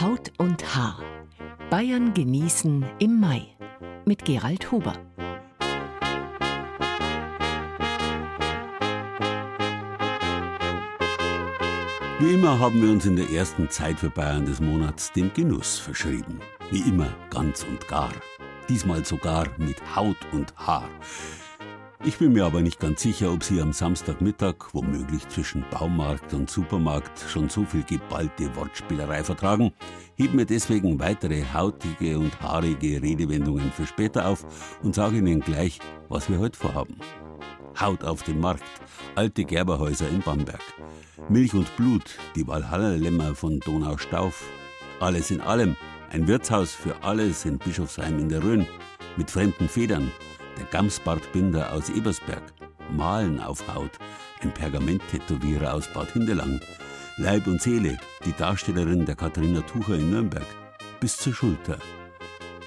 Haut und Haar. Bayern genießen im Mai mit Gerald Huber. Wie immer haben wir uns in der ersten Zeit für Bayern des Monats dem Genuss verschrieben. Wie immer ganz und gar. Diesmal sogar mit Haut und Haar. Ich bin mir aber nicht ganz sicher, ob Sie am Samstagmittag, womöglich zwischen Baumarkt und Supermarkt, schon so viel geballte Wortspielerei vertragen, heben wir deswegen weitere hautige und haarige Redewendungen für später auf und sagen Ihnen gleich, was wir heute vorhaben. Haut auf dem Markt, alte Gerberhäuser in Bamberg. Milch und Blut, die Walhalla-Lämmer von Donaustauf. Alles in allem, ein Wirtshaus für alles in Bischofsheim in der Rhön, mit fremden Federn, der Gamsbartbinder aus Ebersberg, Malen auf Haut, ein Pergamenttätowierer aus Bad Hindelang, Leib und Seele, die Darstellerin der Katharina Tucher in Nürnberg, bis zur Schulter,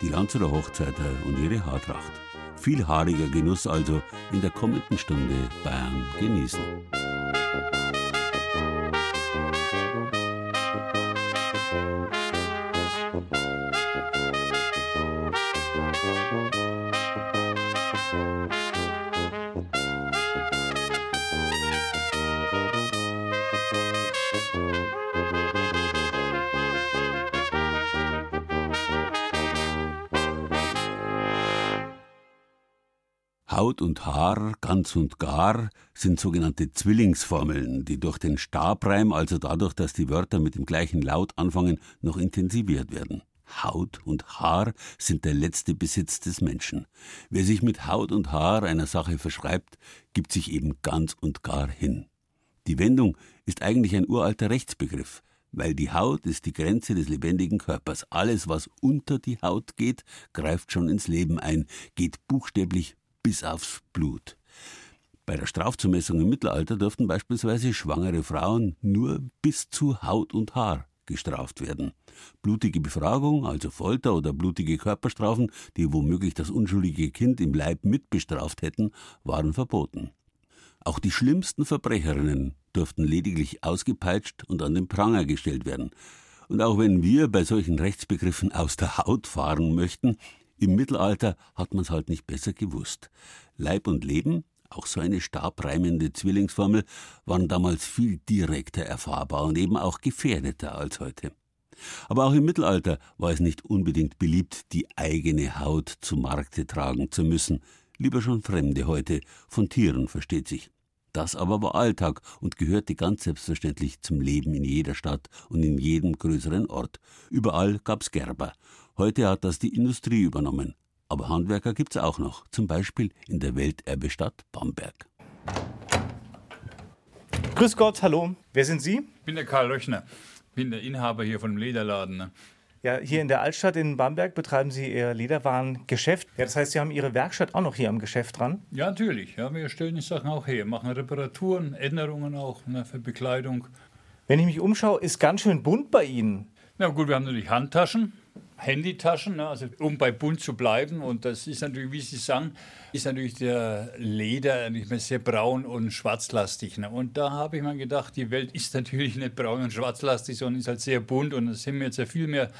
die Lanzerer Hochzeiter und ihre Haartracht. Viel haariger Genuss also in der kommenden Stunde Bayern genießen. Haut und Haar, ganz und gar, sind sogenannte Zwillingsformeln, die durch den Stabreim, also dadurch, dass die Wörter mit dem gleichen Laut anfangen, noch intensiviert werden. Haut und Haar sind der letzte Besitz des Menschen. Wer sich mit Haut und Haar einer Sache verschreibt, gibt sich eben ganz und gar hin. Die Wendung ist eigentlich ein uralter Rechtsbegriff, weil die Haut ist die Grenze des lebendigen Körpers. Alles, was unter die Haut geht, greift schon ins Leben ein, geht buchstäblich bis aufs Blut. Bei der Strafzumessung im Mittelalter durften beispielsweise schwangere Frauen nur bis zu Haut und Haar gestraft werden. Blutige Befragung, also Folter oder blutige Körperstrafen, die womöglich das unschuldige Kind im Leib mitbestraft hätten, waren verboten. Auch die schlimmsten Verbrecherinnen durften lediglich ausgepeitscht und an den Pranger gestellt werden. Und auch wenn wir bei solchen Rechtsbegriffen aus der Haut fahren möchten, im Mittelalter hat man es halt nicht besser gewusst. Leib und Leben, auch so eine stabreimende Zwillingsformel, waren damals viel direkter erfahrbar und eben auch gefährdeter als heute. Aber auch im Mittelalter war es nicht unbedingt beliebt, die eigene Haut zu Markte tragen zu müssen. Lieber schon Fremde heute, von Tieren versteht sich. Das aber war Alltag und gehörte ganz selbstverständlich zum Leben in jeder Stadt und in jedem größeren Ort. Überall gab's Gerber. Heute hat das die Industrie übernommen. Aber Handwerker gibt's auch noch, zum Beispiel in der Welterbestadt Bamberg. Grüß Gott, hallo. Wer sind Sie? Ich bin der Karl Löchner, bin der Inhaber hier von dem Lederladen. Ne? Ja, hier in der Altstadt in Bamberg betreiben Sie Ihr Lederwarengeschäft. Ja, das heißt, Sie haben Ihre Werkstatt auch noch hier am Geschäft dran? Ja, natürlich. Ja, wir stellen die Sachen auch her, machen Reparaturen, Änderungen auch ne, für Bekleidung. Wenn ich mich umschaue, ist ganz schön bunt bei Ihnen. Na gut, wir haben natürlich Handtaschen, Handytaschen, ne, also um bei bunt zu bleiben. Und das ist natürlich, wie Sie sagen, ist natürlich der Leder nicht mehr sehr braun und schwarzlastig. Ne? Und da habe ich mir gedacht, die Welt ist natürlich nicht braun und schwarzlastig, sondern ist halt sehr bunt. Und da sind wir jetzt ja viel mehr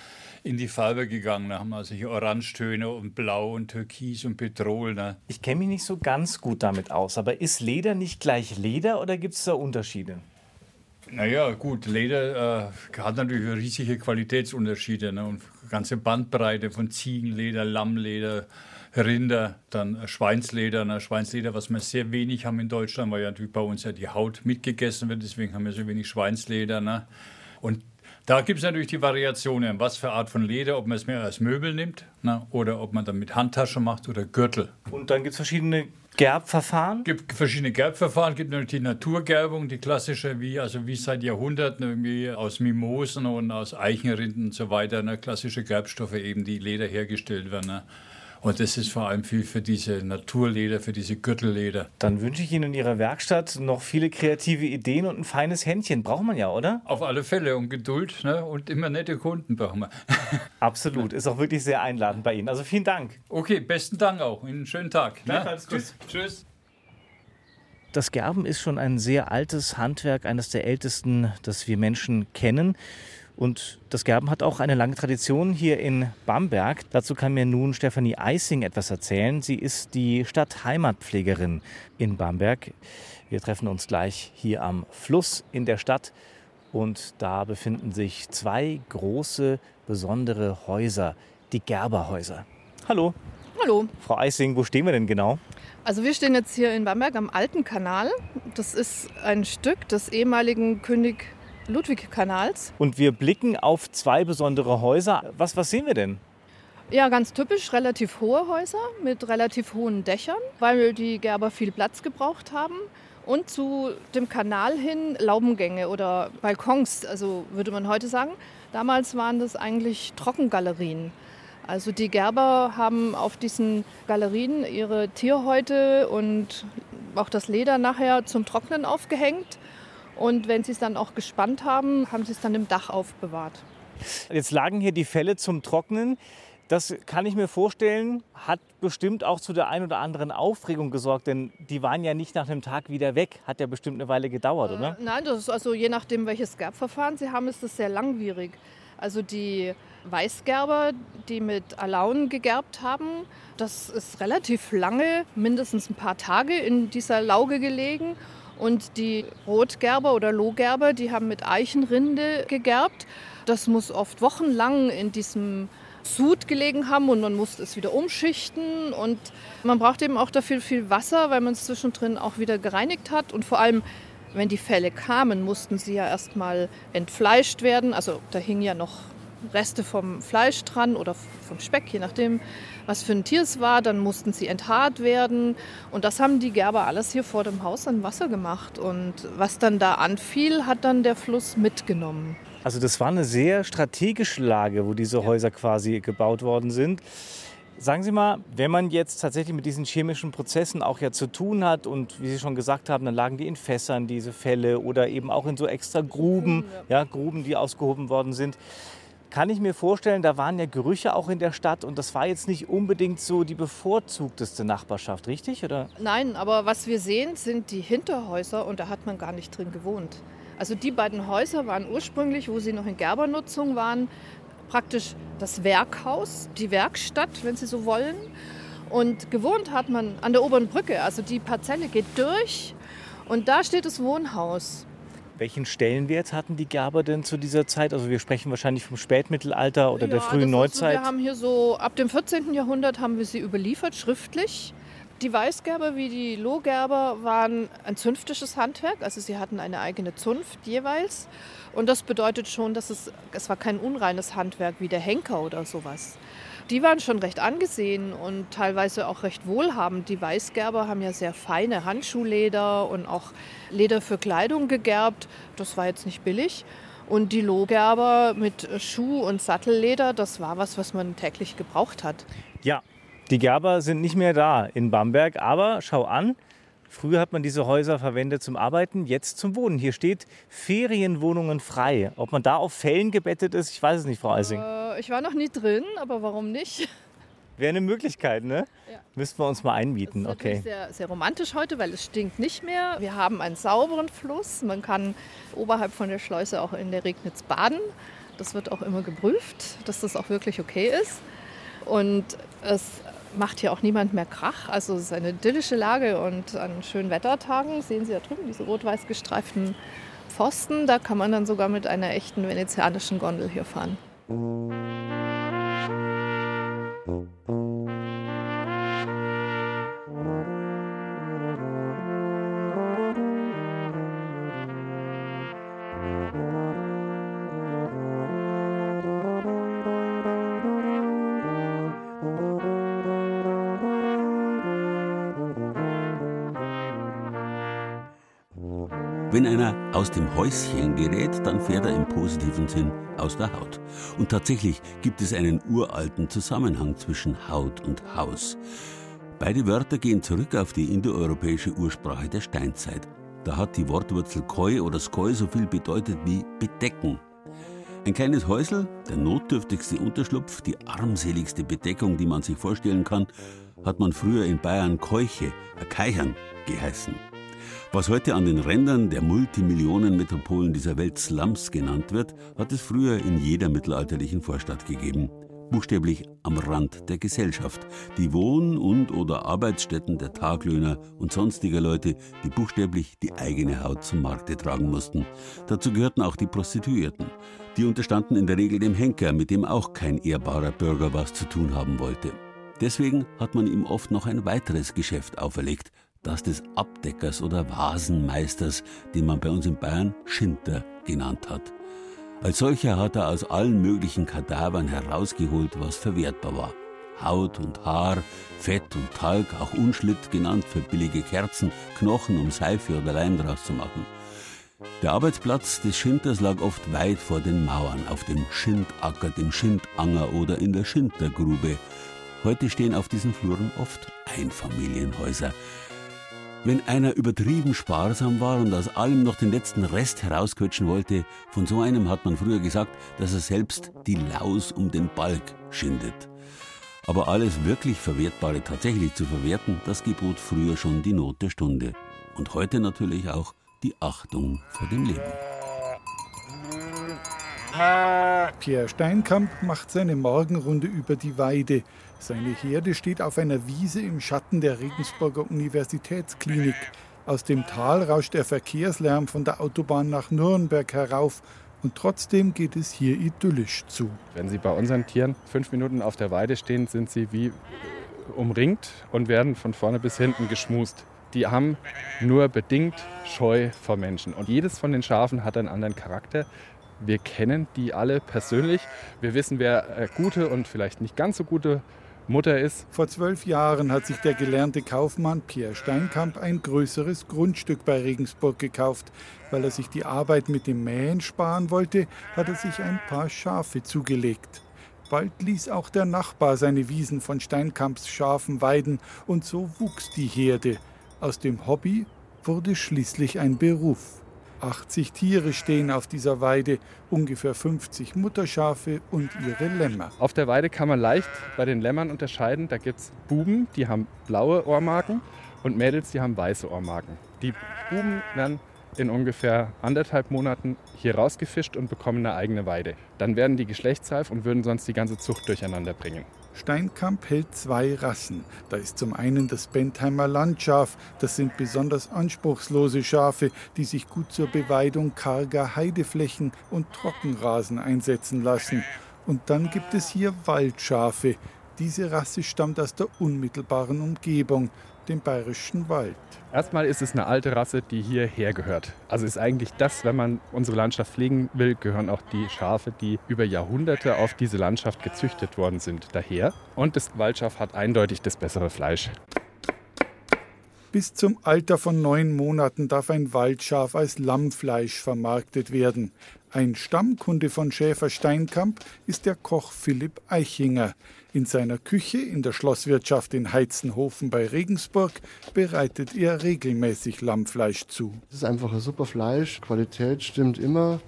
in die Farbe gegangen. Da haben wir also hier Orangetöne und Blau und Türkis und Petrol. Ne? Ich kenne mich nicht so ganz gut damit aus, aber ist Leder nicht gleich Leder oder gibt es da Unterschiede? Naja, gut, Leder äh, hat natürlich riesige Qualitätsunterschiede ne? und ganze Bandbreite von Ziegenleder, Lammleder, Rinder, dann Schweinsleder. Ne? Schweinsleder, was wir sehr wenig haben in Deutschland, weil ja natürlich bei uns ja die Haut mitgegessen wird, deswegen haben wir so wenig Schweinsleder. Ne? Und da gibt es natürlich die Variationen, was für Art von Leder, ob man es mehr als Möbel nimmt ne? oder ob man dann mit Handtasche macht oder Gürtel. Und dann gibt es verschiedene Gerbverfahren? Es gibt verschiedene Gerbverfahren, es gibt natürlich die Naturgerbung, die klassische, wie, also wie seit Jahrhunderten irgendwie aus Mimosen und aus Eichenrinden und so weiter, ne, klassische Gerbstoffe eben, die Leder hergestellt werden. Ne. Und das ist vor allem viel für diese Naturleder, für diese Gürtelleder. Dann wünsche ich Ihnen in Ihrer Werkstatt noch viele kreative Ideen und ein feines Händchen. Braucht man ja, oder? Auf alle Fälle und Geduld ne? und immer nette Kunden brauchen wir. Absolut, ist auch wirklich sehr einladend bei Ihnen. Also vielen Dank. Okay, besten Dank auch. Einen schönen Tag. Ne? Tschüss. Tschüss. Das Gerben ist schon ein sehr altes Handwerk, eines der ältesten, das wir Menschen kennen. Und das Gerben hat auch eine lange Tradition hier in Bamberg. Dazu kann mir nun Stefanie Eising etwas erzählen. Sie ist die Stadtheimatpflegerin in Bamberg. Wir treffen uns gleich hier am Fluss in der Stadt. Und da befinden sich zwei große, besondere Häuser, die Gerberhäuser. Hallo. Hallo. Frau Eising, wo stehen wir denn genau? Also wir stehen jetzt hier in Bamberg am Alten Kanal. Das ist ein Stück des ehemaligen König Ludwig-Kanals. Und wir blicken auf zwei besondere Häuser. Was, was sehen wir denn? Ja, ganz typisch relativ hohe Häuser mit relativ hohen Dächern, weil die Gerber viel Platz gebraucht haben. Und zu dem Kanal hin Laubengänge oder Balkons, also würde man heute sagen. Damals waren das eigentlich Trockengalerien. Also die Gerber haben auf diesen Galerien ihre Tierhäute und auch das Leder nachher zum Trocknen aufgehängt. Und wenn sie es dann auch gespannt haben, haben sie es dann im Dach aufbewahrt. Jetzt lagen hier die Felle zum Trocknen. Das kann ich mir vorstellen, hat bestimmt auch zu der ein oder anderen Aufregung gesorgt, denn die waren ja nicht nach einem Tag wieder weg. Hat ja bestimmt eine Weile gedauert, oder? Äh, nein, das ist also je nachdem, welches Gerbverfahren Sie haben, ist das sehr langwierig. Also die Weißgerber, die mit Alaun gegerbt haben, das ist relativ lange, mindestens ein paar Tage in dieser Lauge gelegen. Und die Rotgerber oder Lohgerber, die haben mit Eichenrinde gegerbt. Das muss oft wochenlang in diesem Sud gelegen haben und man musste es wieder umschichten. Und man braucht eben auch dafür viel Wasser, weil man es zwischendrin auch wieder gereinigt hat. Und vor allem, wenn die Fälle kamen, mussten sie ja erstmal entfleischt werden. Also da hing ja noch Reste vom Fleisch dran oder vom Speck, je nachdem, was für ein Tier es war. Dann mussten sie enthaart werden. Und das haben die Gerber alles hier vor dem Haus an Wasser gemacht. Und was dann da anfiel, hat dann der Fluss mitgenommen. Also das war eine sehr strategische Lage, wo diese Häuser quasi gebaut worden sind. Sagen Sie mal, wenn man jetzt tatsächlich mit diesen chemischen Prozessen auch ja zu tun hat und wie Sie schon gesagt haben, dann lagen die in Fässern, diese Fälle oder eben auch in so extra Gruben, ja, Gruben, die ausgehoben worden sind kann ich mir vorstellen, da waren ja Gerüche auch in der Stadt und das war jetzt nicht unbedingt so die bevorzugteste Nachbarschaft, richtig? Oder? Nein, aber was wir sehen, sind die Hinterhäuser und da hat man gar nicht drin gewohnt. Also die beiden Häuser waren ursprünglich, wo sie noch in Gerbernutzung waren, praktisch das Werkhaus, die Werkstatt, wenn Sie so wollen. Und gewohnt hat man an der oberen Brücke, also die Parzelle geht durch und da steht das Wohnhaus. Welchen Stellenwert hatten die Gerber denn zu dieser Zeit? Also wir sprechen wahrscheinlich vom Spätmittelalter oder ja, der frühen Neuzeit. wir haben hier so ab dem 14. Jahrhundert haben wir sie überliefert schriftlich. Die Weißgerber wie die Lohgerber waren ein zünftisches Handwerk, also sie hatten eine eigene Zunft jeweils. Und das bedeutet schon, dass es, es war kein unreines Handwerk wie der Henker oder sowas die waren schon recht angesehen und teilweise auch recht wohlhabend. Die Weißgerber haben ja sehr feine Handschuhleder und auch Leder für Kleidung gegerbt. Das war jetzt nicht billig. Und die Lohgerber mit Schuh- und Sattelleder, das war was, was man täglich gebraucht hat. Ja, die Gerber sind nicht mehr da in Bamberg, aber schau an, Früher hat man diese Häuser verwendet zum Arbeiten, jetzt zum Wohnen. Hier steht Ferienwohnungen frei. Ob man da auf Fällen gebettet ist, ich weiß es nicht, Frau Eising. Äh, ich war noch nie drin, aber warum nicht? Wäre eine Möglichkeit, ne? Ja. Müssten wir uns mal einmieten, das ist okay. Sehr, sehr romantisch heute, weil es stinkt nicht mehr. Wir haben einen sauberen Fluss. Man kann oberhalb von der Schleuse auch in der Regnitz baden. Das wird auch immer geprüft, dass das auch wirklich okay ist. Und es macht hier auch niemand mehr Krach. Also es ist eine idyllische Lage und an schönen Wettertagen sehen Sie ja drüben diese rot-weiß gestreiften Pfosten. Da kann man dann sogar mit einer echten venezianischen Gondel hier fahren. Aus dem Häuschen gerät, dann fährt er im positiven Sinn aus der Haut. Und tatsächlich gibt es einen uralten Zusammenhang zwischen Haut und Haus. Beide Wörter gehen zurück auf die indoeuropäische Ursprache der Steinzeit. Da hat die Wortwurzel koi oder skoi so viel bedeutet wie bedecken. Ein kleines Häusel, der notdürftigste Unterschlupf, die armseligste Bedeckung, die man sich vorstellen kann, hat man früher in Bayern Keuche, Keichern geheißen. Was heute an den Rändern der Multimillionenmetropolen dieser Welt Slums genannt wird, hat es früher in jeder mittelalterlichen Vorstadt gegeben. Buchstäblich am Rand der Gesellschaft. Die Wohn- und oder Arbeitsstätten der Taglöhner und sonstiger Leute, die buchstäblich die eigene Haut zum Markte tragen mussten. Dazu gehörten auch die Prostituierten. Die unterstanden in der Regel dem Henker, mit dem auch kein ehrbarer Bürger was zu tun haben wollte. Deswegen hat man ihm oft noch ein weiteres Geschäft auferlegt, das des Abdeckers oder Vasenmeisters, den man bei uns in Bayern Schinter genannt hat. Als solcher hat er aus allen möglichen Kadavern herausgeholt, was verwertbar war. Haut und Haar, Fett und Talg, auch Unschlitt genannt für billige Kerzen, Knochen, um Seife oder Leim draus zu machen. Der Arbeitsplatz des Schinters lag oft weit vor den Mauern, auf dem Schindacker, dem Schindanger oder in der Schintergrube. Heute stehen auf diesen Fluren oft Einfamilienhäuser. Wenn einer übertrieben sparsam war und aus allem noch den letzten Rest herausquetschen wollte, von so einem hat man früher gesagt, dass er selbst die Laus um den Balk schindet. Aber alles wirklich Verwertbare tatsächlich zu verwerten, das gebot früher schon die Not der Stunde. Und heute natürlich auch die Achtung vor dem Leben. Pierre Steinkamp macht seine Morgenrunde über die Weide. Seine Herde steht auf einer Wiese im Schatten der Regensburger Universitätsklinik. Aus dem Tal rauscht der Verkehrslärm von der Autobahn nach Nürnberg herauf. Und trotzdem geht es hier idyllisch zu. Wenn Sie bei unseren Tieren fünf Minuten auf der Weide stehen, sind sie wie umringt und werden von vorne bis hinten geschmust die haben nur bedingt Scheu vor Menschen. Und jedes von den Schafen hat einen anderen Charakter. Wir kennen die alle persönlich. Wir wissen, wer äh, gute und vielleicht nicht ganz so gute Mutter ist. Vor zwölf Jahren hat sich der gelernte Kaufmann Pierre Steinkamp ein größeres Grundstück bei Regensburg gekauft. Weil er sich die Arbeit mit dem Mähen sparen wollte, hat er sich ein paar Schafe zugelegt. Bald ließ auch der Nachbar seine Wiesen von Steinkamps Schafen weiden und so wuchs die Herde. Aus dem Hobby wurde schließlich ein Beruf. 80 Tiere stehen auf dieser Weide, ungefähr 50 Mutterschafe und ihre Lämmer. Auf der Weide kann man leicht bei den Lämmern unterscheiden. Da gibt es Buben, die haben blaue Ohrmarken und Mädels, die haben weiße Ohrmarken. Die Buben werden in ungefähr anderthalb Monaten hier rausgefischt und bekommen eine eigene Weide. Dann werden die geschlechtsreif und würden sonst die ganze Zucht durcheinander bringen. Steinkamp hält zwei Rassen. Da ist zum einen das Bentheimer Landschaf. Das sind besonders anspruchslose Schafe, die sich gut zur Beweidung karger Heideflächen und Trockenrasen einsetzen lassen. Und dann gibt es hier Waldschafe. Diese Rasse stammt aus der unmittelbaren Umgebung dem bayerischen Wald. Erstmal ist es eine alte Rasse, die hierher gehört. Also ist eigentlich das, wenn man unsere Landschaft pflegen will, gehören auch die Schafe, die über Jahrhunderte auf diese Landschaft gezüchtet worden sind, daher. Und das Waldschaf hat eindeutig das bessere Fleisch. Bis zum Alter von neun Monaten darf ein Waldschaf als Lammfleisch vermarktet werden. Ein Stammkunde von Schäfer Steinkamp ist der Koch Philipp Eichinger. In seiner Küche in der Schlosswirtschaft in Heizenhofen bei Regensburg bereitet er regelmäßig Lammfleisch zu. Es ist einfach ein super Fleisch, Qualität stimmt immer.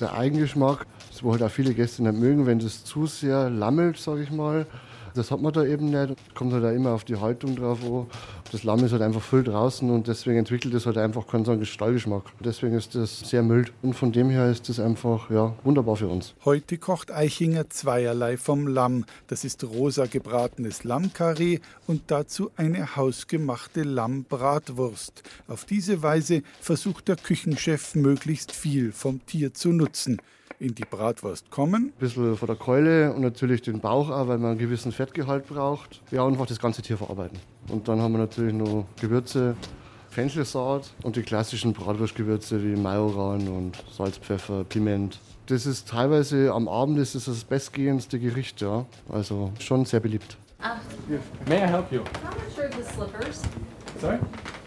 Der Eigengeschmack, das wo halt auch viele Gäste nicht mögen, wenn das zu sehr lammelt, sage ich mal. Das hat man da eben nicht. Kommt halt auch immer auf die Haltung drauf an. Das Lamm ist halt einfach voll draußen und deswegen entwickelt es halt einfach keinen so einen Stallgeschmack. Deswegen ist das sehr mild und von dem her ist das einfach ja, wunderbar für uns. Heute kocht Eichinger zweierlei vom Lamm. Das ist rosa gebratenes Lammkarree und dazu eine hausgemachte Lammbratwurst. Auf diese Weise versucht der Küchenchef möglichst viel vom Tier zu nutzen in die Bratwurst kommen. Ein bisschen von der Keule und natürlich den Bauch auch, weil man einen gewissen Fettgehalt braucht. Ja, und einfach das ganze Tier verarbeiten. Und dann haben wir natürlich noch Gewürze, Fenchelsaat und die klassischen Bratwurstgewürze wie Majoran und Salz, Pfeffer, Piment. Das ist teilweise am Abend ist es das bestgehendste Gericht, ja. Also schon sehr beliebt. Ah. May I help you? How much are the slippers? Sorry?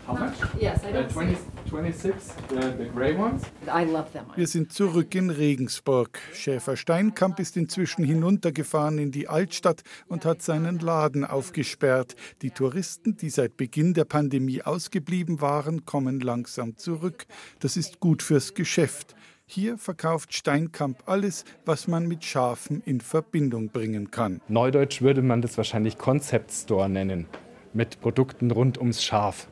How much? Yes, I don't uh, 20, 26, the, the gray ones. I love them. Wir sind zurück in Regensburg. Schäfer Steinkamp ist inzwischen hinuntergefahren in die Altstadt und hat seinen Laden aufgesperrt. Die Touristen, die seit Beginn der Pandemie ausgeblieben waren, kommen langsam zurück. Das ist gut fürs Geschäft. Hier verkauft Steinkamp alles, was man mit Schafen in Verbindung bringen kann. Neudeutsch würde man das wahrscheinlich Concept Store nennen, mit Produkten rund ums Schaf.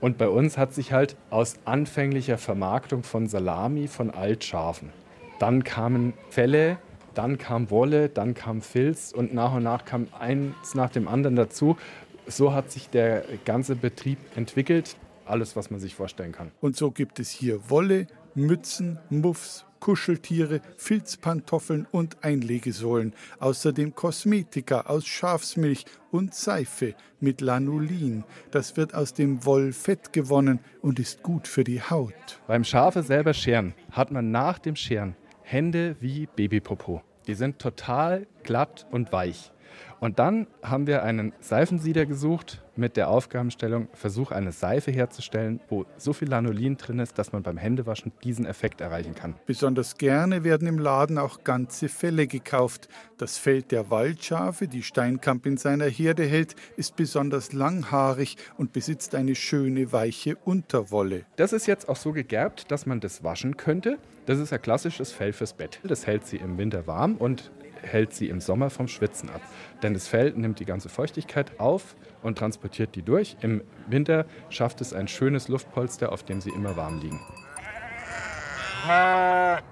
Und bei uns hat sich halt aus anfänglicher Vermarktung von Salami von Altschafen, dann kamen Felle, dann kam Wolle, dann kam Filz und nach und nach kam eins nach dem anderen dazu. So hat sich der ganze Betrieb entwickelt. Alles, was man sich vorstellen kann. Und so gibt es hier Wolle, Mützen, Muffs, Kuscheltiere, Filzpantoffeln und Einlegesohlen, außerdem Kosmetika aus Schafsmilch und Seife mit Lanolin. Das wird aus dem Wollfett gewonnen und ist gut für die Haut. Beim Schafe selber scheren hat man nach dem Scheren Hände wie Babypopo. Die sind total glatt und weich. Und dann haben wir einen Seifensieder gesucht mit der Aufgabenstellung, Versuch eine Seife herzustellen, wo so viel Lanolin drin ist, dass man beim Händewaschen diesen Effekt erreichen kann. Besonders gerne werden im Laden auch ganze Felle gekauft. Das Fell der Waldschafe, die Steinkamp in seiner Herde hält, ist besonders langhaarig und besitzt eine schöne weiche Unterwolle. Das ist jetzt auch so gegerbt, dass man das waschen könnte. Das ist ein klassisches Fell fürs Bett. Das hält sie im Winter warm und hält sie im Sommer vom Schwitzen ab. Denn das Fell nimmt die ganze Feuchtigkeit auf und transportiert die durch. Im Winter schafft es ein schönes Luftpolster, auf dem sie immer warm liegen.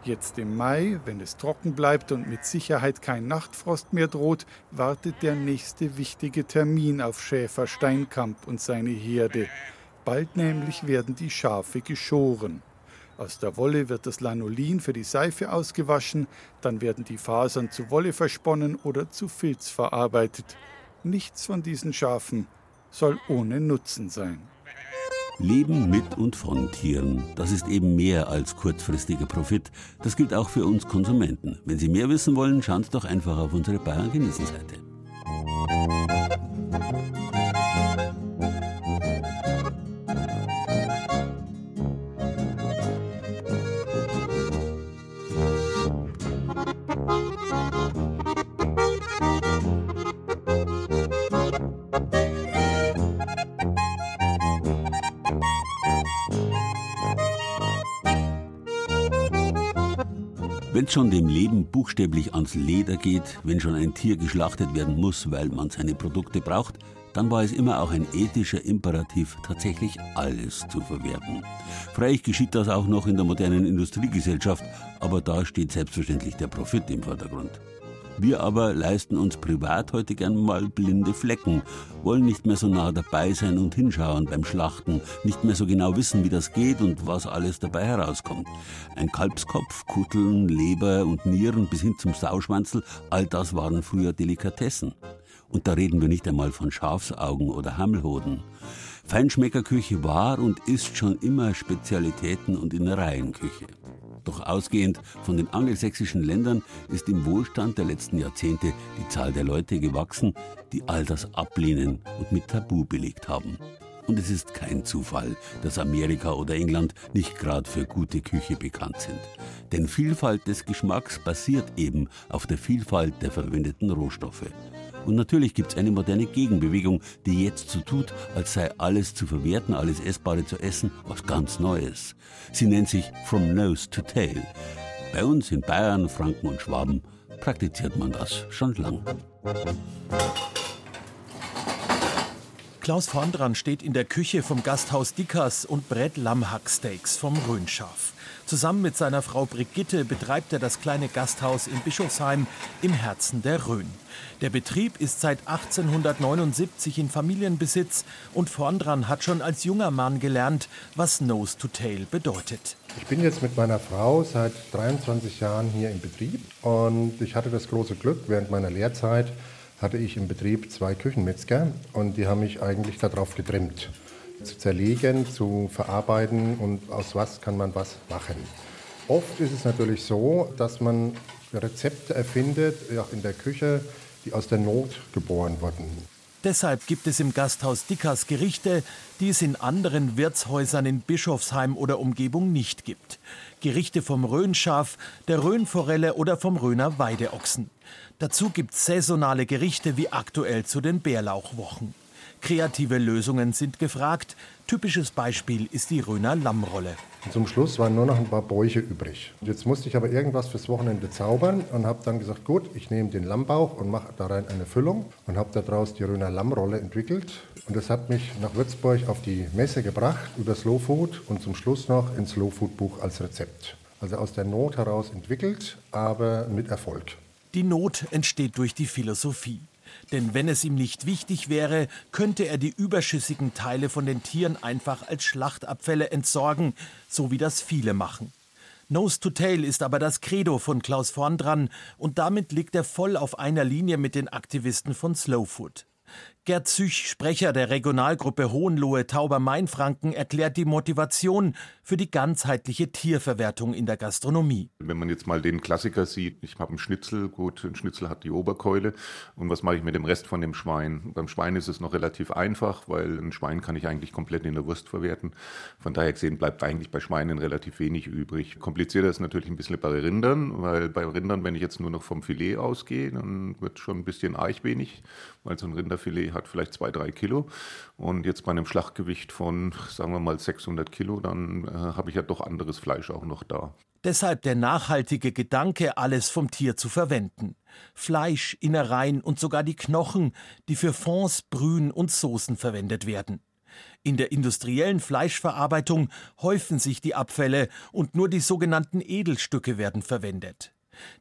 Jetzt im Mai, wenn es trocken bleibt und mit Sicherheit kein Nachtfrost mehr droht, wartet der nächste wichtige Termin auf Schäfer Steinkamp und seine Herde. Bald nämlich werden die Schafe geschoren. Aus der Wolle wird das Lanolin für die Seife ausgewaschen, dann werden die Fasern zu Wolle versponnen oder zu Filz verarbeitet. Nichts von diesen Schafen soll ohne Nutzen sein. Leben mit und von Tieren, das ist eben mehr als kurzfristiger Profit. Das gilt auch für uns Konsumenten. Wenn Sie mehr wissen wollen, schauen Sie doch einfach auf unsere Bayern schon dem Leben buchstäblich ans Leder geht, wenn schon ein Tier geschlachtet werden muss, weil man seine Produkte braucht, dann war es immer auch ein ethischer Imperativ, tatsächlich alles zu verwerten. Freilich geschieht das auch noch in der modernen Industriegesellschaft, aber da steht selbstverständlich der Profit im Vordergrund. Wir aber leisten uns privat heute gern mal blinde Flecken, wollen nicht mehr so nah dabei sein und hinschauen beim Schlachten, nicht mehr so genau wissen, wie das geht und was alles dabei herauskommt. Ein Kalbskopf, Kutteln, Leber und Nieren bis hin zum Sauschwanzel, all das waren früher Delikatessen. Und da reden wir nicht einmal von Schafsaugen oder Hammelhoden. Feinschmeckerküche war und ist schon immer Spezialitäten- und Innereienküche. Doch ausgehend von den angelsächsischen Ländern ist im Wohlstand der letzten Jahrzehnte die Zahl der Leute gewachsen, die all das ablehnen und mit Tabu belegt haben. Und es ist kein Zufall, dass Amerika oder England nicht gerade für gute Küche bekannt sind. Denn Vielfalt des Geschmacks basiert eben auf der Vielfalt der verwendeten Rohstoffe. Und natürlich gibt es eine moderne Gegenbewegung, die jetzt so tut, als sei alles zu verwerten, alles Essbare zu essen, was ganz Neues. Sie nennt sich From Nose to Tail. Bei uns in Bayern, Franken und Schwaben praktiziert man das schon lang. Klaus Vondran steht in der Küche vom Gasthaus Dickers und brät Lammhacksteaks vom Rhönschaf. Zusammen mit seiner Frau Brigitte betreibt er das kleine Gasthaus in Bischofsheim im Herzen der Rhön. Der Betrieb ist seit 1879 in Familienbesitz und Vondran hat schon als junger Mann gelernt, was Nose to Tail bedeutet. Ich bin jetzt mit meiner Frau seit 23 Jahren hier im Betrieb und ich hatte das große Glück, während meiner Lehrzeit hatte ich im Betrieb zwei Küchenmetzger und die haben mich eigentlich darauf getrimmt zu zerlegen, zu verarbeiten und aus was kann man was machen. Oft ist es natürlich so, dass man Rezepte erfindet, auch in der Küche, die aus der Not geboren wurden. Deshalb gibt es im Gasthaus Dickers Gerichte, die es in anderen Wirtshäusern in Bischofsheim oder Umgebung nicht gibt. Gerichte vom Rhönschaf, der Rhönforelle oder vom Rhöner Weideochsen. Dazu gibt es saisonale Gerichte wie aktuell zu den Bärlauchwochen. Kreative Lösungen sind gefragt. Typisches Beispiel ist die Röner Lammrolle. Zum Schluss waren nur noch ein paar Bäuche übrig. Jetzt musste ich aber irgendwas fürs Wochenende zaubern und habe dann gesagt, gut, ich nehme den Lammbauch und mache da rein eine Füllung und habe daraus die Röner Lammrolle entwickelt. Und das hat mich nach Würzburg auf die Messe gebracht über Slow Food und zum Schluss noch ins Slow Food Buch als Rezept. Also aus der Not heraus entwickelt, aber mit Erfolg. Die Not entsteht durch die Philosophie. Denn wenn es ihm nicht wichtig wäre, könnte er die überschüssigen Teile von den Tieren einfach als Schlachtabfälle entsorgen, so wie das viele machen. Nose to Tail ist aber das Credo von Klaus vorn dran und damit liegt er voll auf einer Linie mit den Aktivisten von Slow Food. Gerd Züch, Sprecher der Regionalgruppe Hohenlohe-Tauber-Mainfranken, erklärt die Motivation für die ganzheitliche Tierverwertung in der Gastronomie. Wenn man jetzt mal den Klassiker sieht, ich habe einen Schnitzel, gut, ein Schnitzel hat die Oberkeule und was mache ich mit dem Rest von dem Schwein? Beim Schwein ist es noch relativ einfach, weil ein Schwein kann ich eigentlich komplett in der Wurst verwerten. Von daher gesehen bleibt eigentlich bei Schweinen relativ wenig übrig. Komplizierter ist natürlich ein bisschen bei Rindern, weil bei Rindern, wenn ich jetzt nur noch vom Filet ausgehe, dann wird schon ein bisschen arg wenig, weil so ein Rinderfilet hat vielleicht zwei, drei Kilo. Und jetzt bei einem Schlachtgewicht von, sagen wir mal, 600 Kilo, dann äh, habe ich ja doch anderes Fleisch auch noch da. Deshalb der nachhaltige Gedanke, alles vom Tier zu verwenden. Fleisch, Innereien und sogar die Knochen, die für Fonds, Brühen und Soßen verwendet werden. In der industriellen Fleischverarbeitung häufen sich die Abfälle und nur die sogenannten Edelstücke werden verwendet.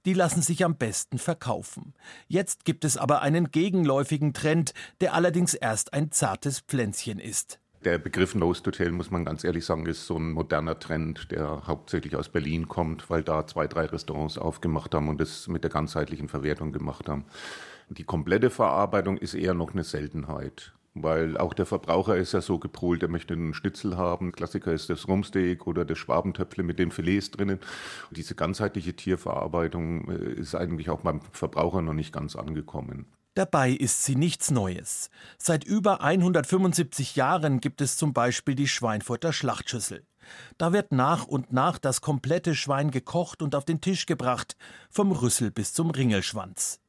Die lassen sich am besten verkaufen. Jetzt gibt es aber einen gegenläufigen Trend, der allerdings erst ein zartes Pflänzchen ist. Der Begriff Nose to Tail, muss man ganz ehrlich sagen, ist so ein moderner Trend, der hauptsächlich aus Berlin kommt, weil da zwei, drei Restaurants aufgemacht haben und das mit der ganzheitlichen Verwertung gemacht haben. Die komplette Verarbeitung ist eher noch eine Seltenheit. Weil auch der Verbraucher ist ja so gepolt, er möchte einen Schnitzel haben. Klassiker ist das Rumsteak oder das Schwabentöpfle mit den Filets drinnen. Und diese ganzheitliche Tierverarbeitung äh, ist eigentlich auch beim Verbraucher noch nicht ganz angekommen. Dabei ist sie nichts Neues. Seit über 175 Jahren gibt es zum Beispiel die Schweinfurter Schlachtschüssel. Da wird nach und nach das komplette Schwein gekocht und auf den Tisch gebracht, vom Rüssel bis zum Ringelschwanz.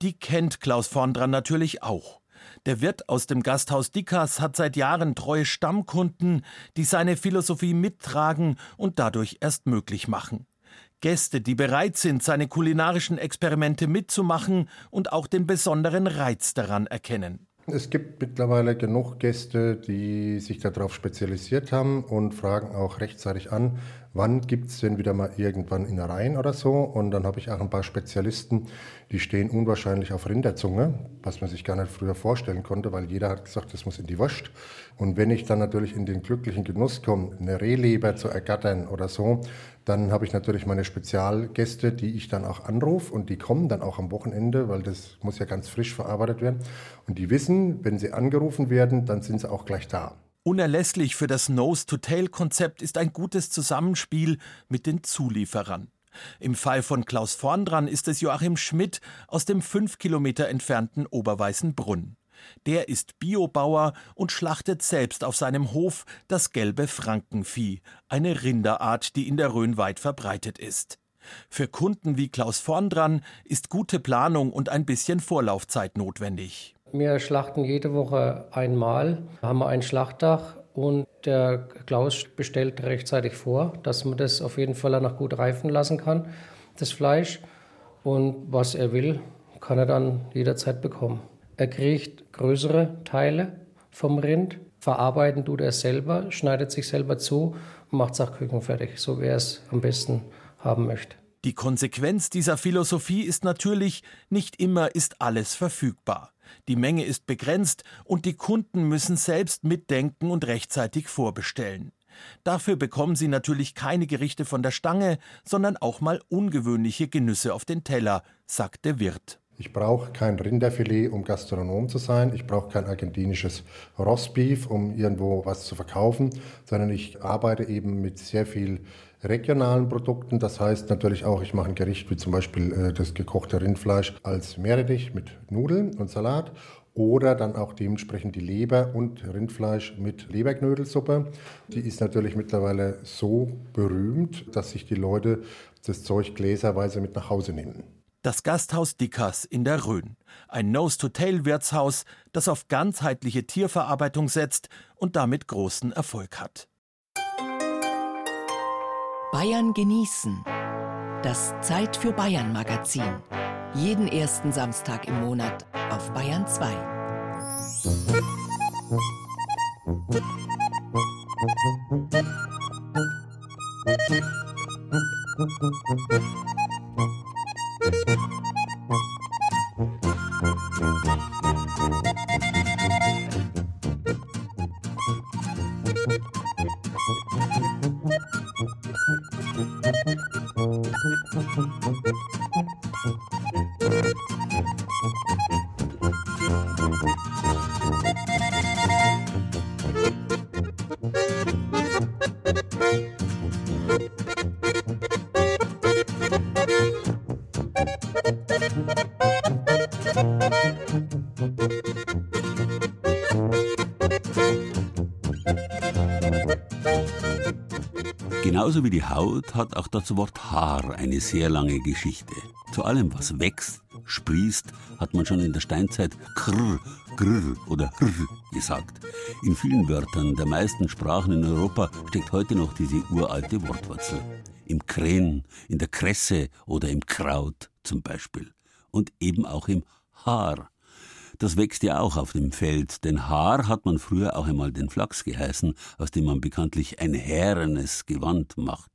Die kennt Klaus vorn dran natürlich auch. Der Wirt aus dem Gasthaus Dickers hat seit Jahren treue Stammkunden, die seine Philosophie mittragen und dadurch erst möglich machen. Gäste, die bereit sind, seine kulinarischen Experimente mitzumachen und auch den besonderen Reiz daran erkennen. Es gibt mittlerweile genug Gäste, die sich darauf spezialisiert haben und fragen auch rechtzeitig an, wann gibt es denn wieder mal irgendwann Innereien oder so. Und dann habe ich auch ein paar Spezialisten, die stehen unwahrscheinlich auf Rinderzunge, was man sich gar nicht früher vorstellen konnte, weil jeder hat gesagt, das muss in die Wurst. Und wenn ich dann natürlich in den glücklichen Genuss komme, eine Rehleber zu ergattern oder so, dann habe ich natürlich meine Spezialgäste, die ich dann auch anrufe und die kommen dann auch am Wochenende, weil das muss ja ganz frisch verarbeitet werden. Und die wissen, wenn sie angerufen werden, dann sind sie auch gleich da. Unerlässlich für das Nose-to-Tail-Konzept ist ein gutes Zusammenspiel mit den Zulieferern. Im Fall von Klaus Vorndran ist es Joachim Schmidt aus dem fünf Kilometer entfernten Oberweißenbrunn. Der ist Biobauer und schlachtet selbst auf seinem Hof das gelbe Frankenvieh, eine Rinderart, die in der Rhön weit verbreitet ist. Für Kunden wie Klaus Vorndran ist gute Planung und ein bisschen Vorlaufzeit notwendig. Wir schlachten jede Woche einmal, haben wir ein Schlachtdach und der Klaus bestellt rechtzeitig vor, dass man das auf jeden Fall noch gut reifen lassen kann, das Fleisch. Und was er will, kann er dann jederzeit bekommen. Er kriegt größere Teile vom Rind, verarbeiten tut er selber, schneidet sich selber zu und macht es auch küchenfertig, so wie er es am besten haben möchte. Die Konsequenz dieser Philosophie ist natürlich, nicht immer ist alles verfügbar. Die Menge ist begrenzt und die Kunden müssen selbst mitdenken und rechtzeitig vorbestellen. Dafür bekommen sie natürlich keine Gerichte von der Stange, sondern auch mal ungewöhnliche Genüsse auf den Teller, sagt der Wirt. Ich brauche kein Rinderfilet, um Gastronom zu sein. Ich brauche kein argentinisches Rostbeef, um irgendwo was zu verkaufen, sondern ich arbeite eben mit sehr viel regionalen Produkten. Das heißt natürlich auch, ich mache ein Gericht wie zum Beispiel äh, das gekochte Rindfleisch als Meerrettich mit Nudeln und Salat oder dann auch dementsprechend die Leber und Rindfleisch mit Leberknödelsuppe. Die ist natürlich mittlerweile so berühmt, dass sich die Leute das Zeug gläserweise mit nach Hause nehmen. Das Gasthaus Dickers in der Rhön. Ein Nose-to-Tail-Wirtshaus, das auf ganzheitliche Tierverarbeitung setzt und damit großen Erfolg hat. Bayern genießen. Das Zeit für Bayern Magazin. Jeden ersten Samstag im Monat auf Bayern 2. Genauso wie die Haut hat auch das Wort Haar eine sehr lange Geschichte. Zu allem, was wächst, sprießt, hat man schon in der Steinzeit krr, grr oder hr gesagt. In vielen Wörtern der meisten Sprachen in Europa steckt heute noch diese uralte Wortwurzel. Im Krähen, in der Kresse oder im Kraut zum Beispiel. Und eben auch im Haar. Das wächst ja auch auf dem Feld, denn Haar hat man früher auch einmal den Flachs geheißen, aus dem man bekanntlich ein härenes Gewand macht.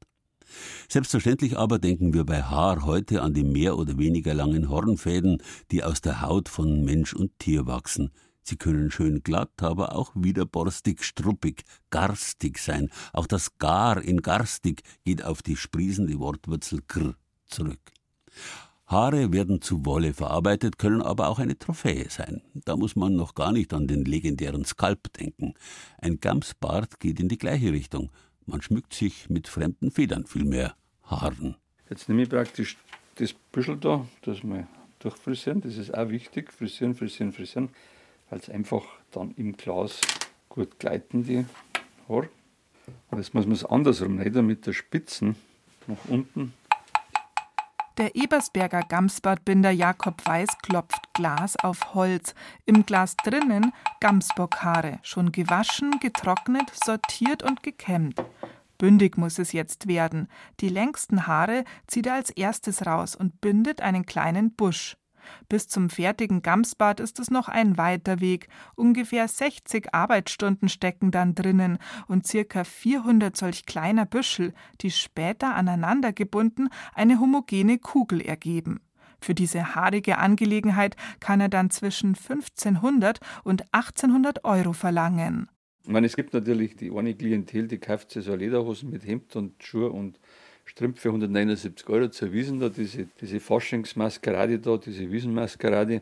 Selbstverständlich aber denken wir bei Haar heute an die mehr oder weniger langen Hornfäden, die aus der Haut von Mensch und Tier wachsen. Sie können schön glatt, aber auch wieder borstig, struppig, garstig sein. Auch das Gar in garstig geht auf die sprießende Wortwurzel gr zurück. Haare werden zu Wolle verarbeitet, können aber auch eine Trophäe sein. Da muss man noch gar nicht an den legendären Skalp denken. Ein Gamsbart geht in die gleiche Richtung. Man schmückt sich mit fremden Federn, vielmehr Haaren. Jetzt nehme ich praktisch das Büschel da, das mal durchfrisieren. Das ist auch wichtig. Frisieren, frisieren, frisieren. Weil es einfach dann im Glas gut gleiten, die Haare. Aber jetzt muss man es andersrum, nicht mit der Spitzen nach unten der Ebersberger Gamsbadbinder Jakob Weiß klopft Glas auf Holz. Im Glas drinnen Gamsbockhaare, schon gewaschen, getrocknet, sortiert und gekämmt. Bündig muss es jetzt werden. Die längsten Haare zieht er als erstes raus und bindet einen kleinen Busch. Bis zum fertigen Gamsbad ist es noch ein weiter Weg. Ungefähr 60 Arbeitsstunden stecken dann drinnen und circa 400 solch kleiner Büschel, die später aneinander gebunden eine homogene Kugel ergeben. Für diese haarige Angelegenheit kann er dann zwischen 1500 und 1800 Euro verlangen. Ich meine, es gibt natürlich die eine Klientel, die kauft sich so Lederhosen mit Hemd und Schuhe und Strümpfe für 179 Euro zur Wiesen, da, diese, diese Faschingsmaskerade da, diese Wiesenmaskerade.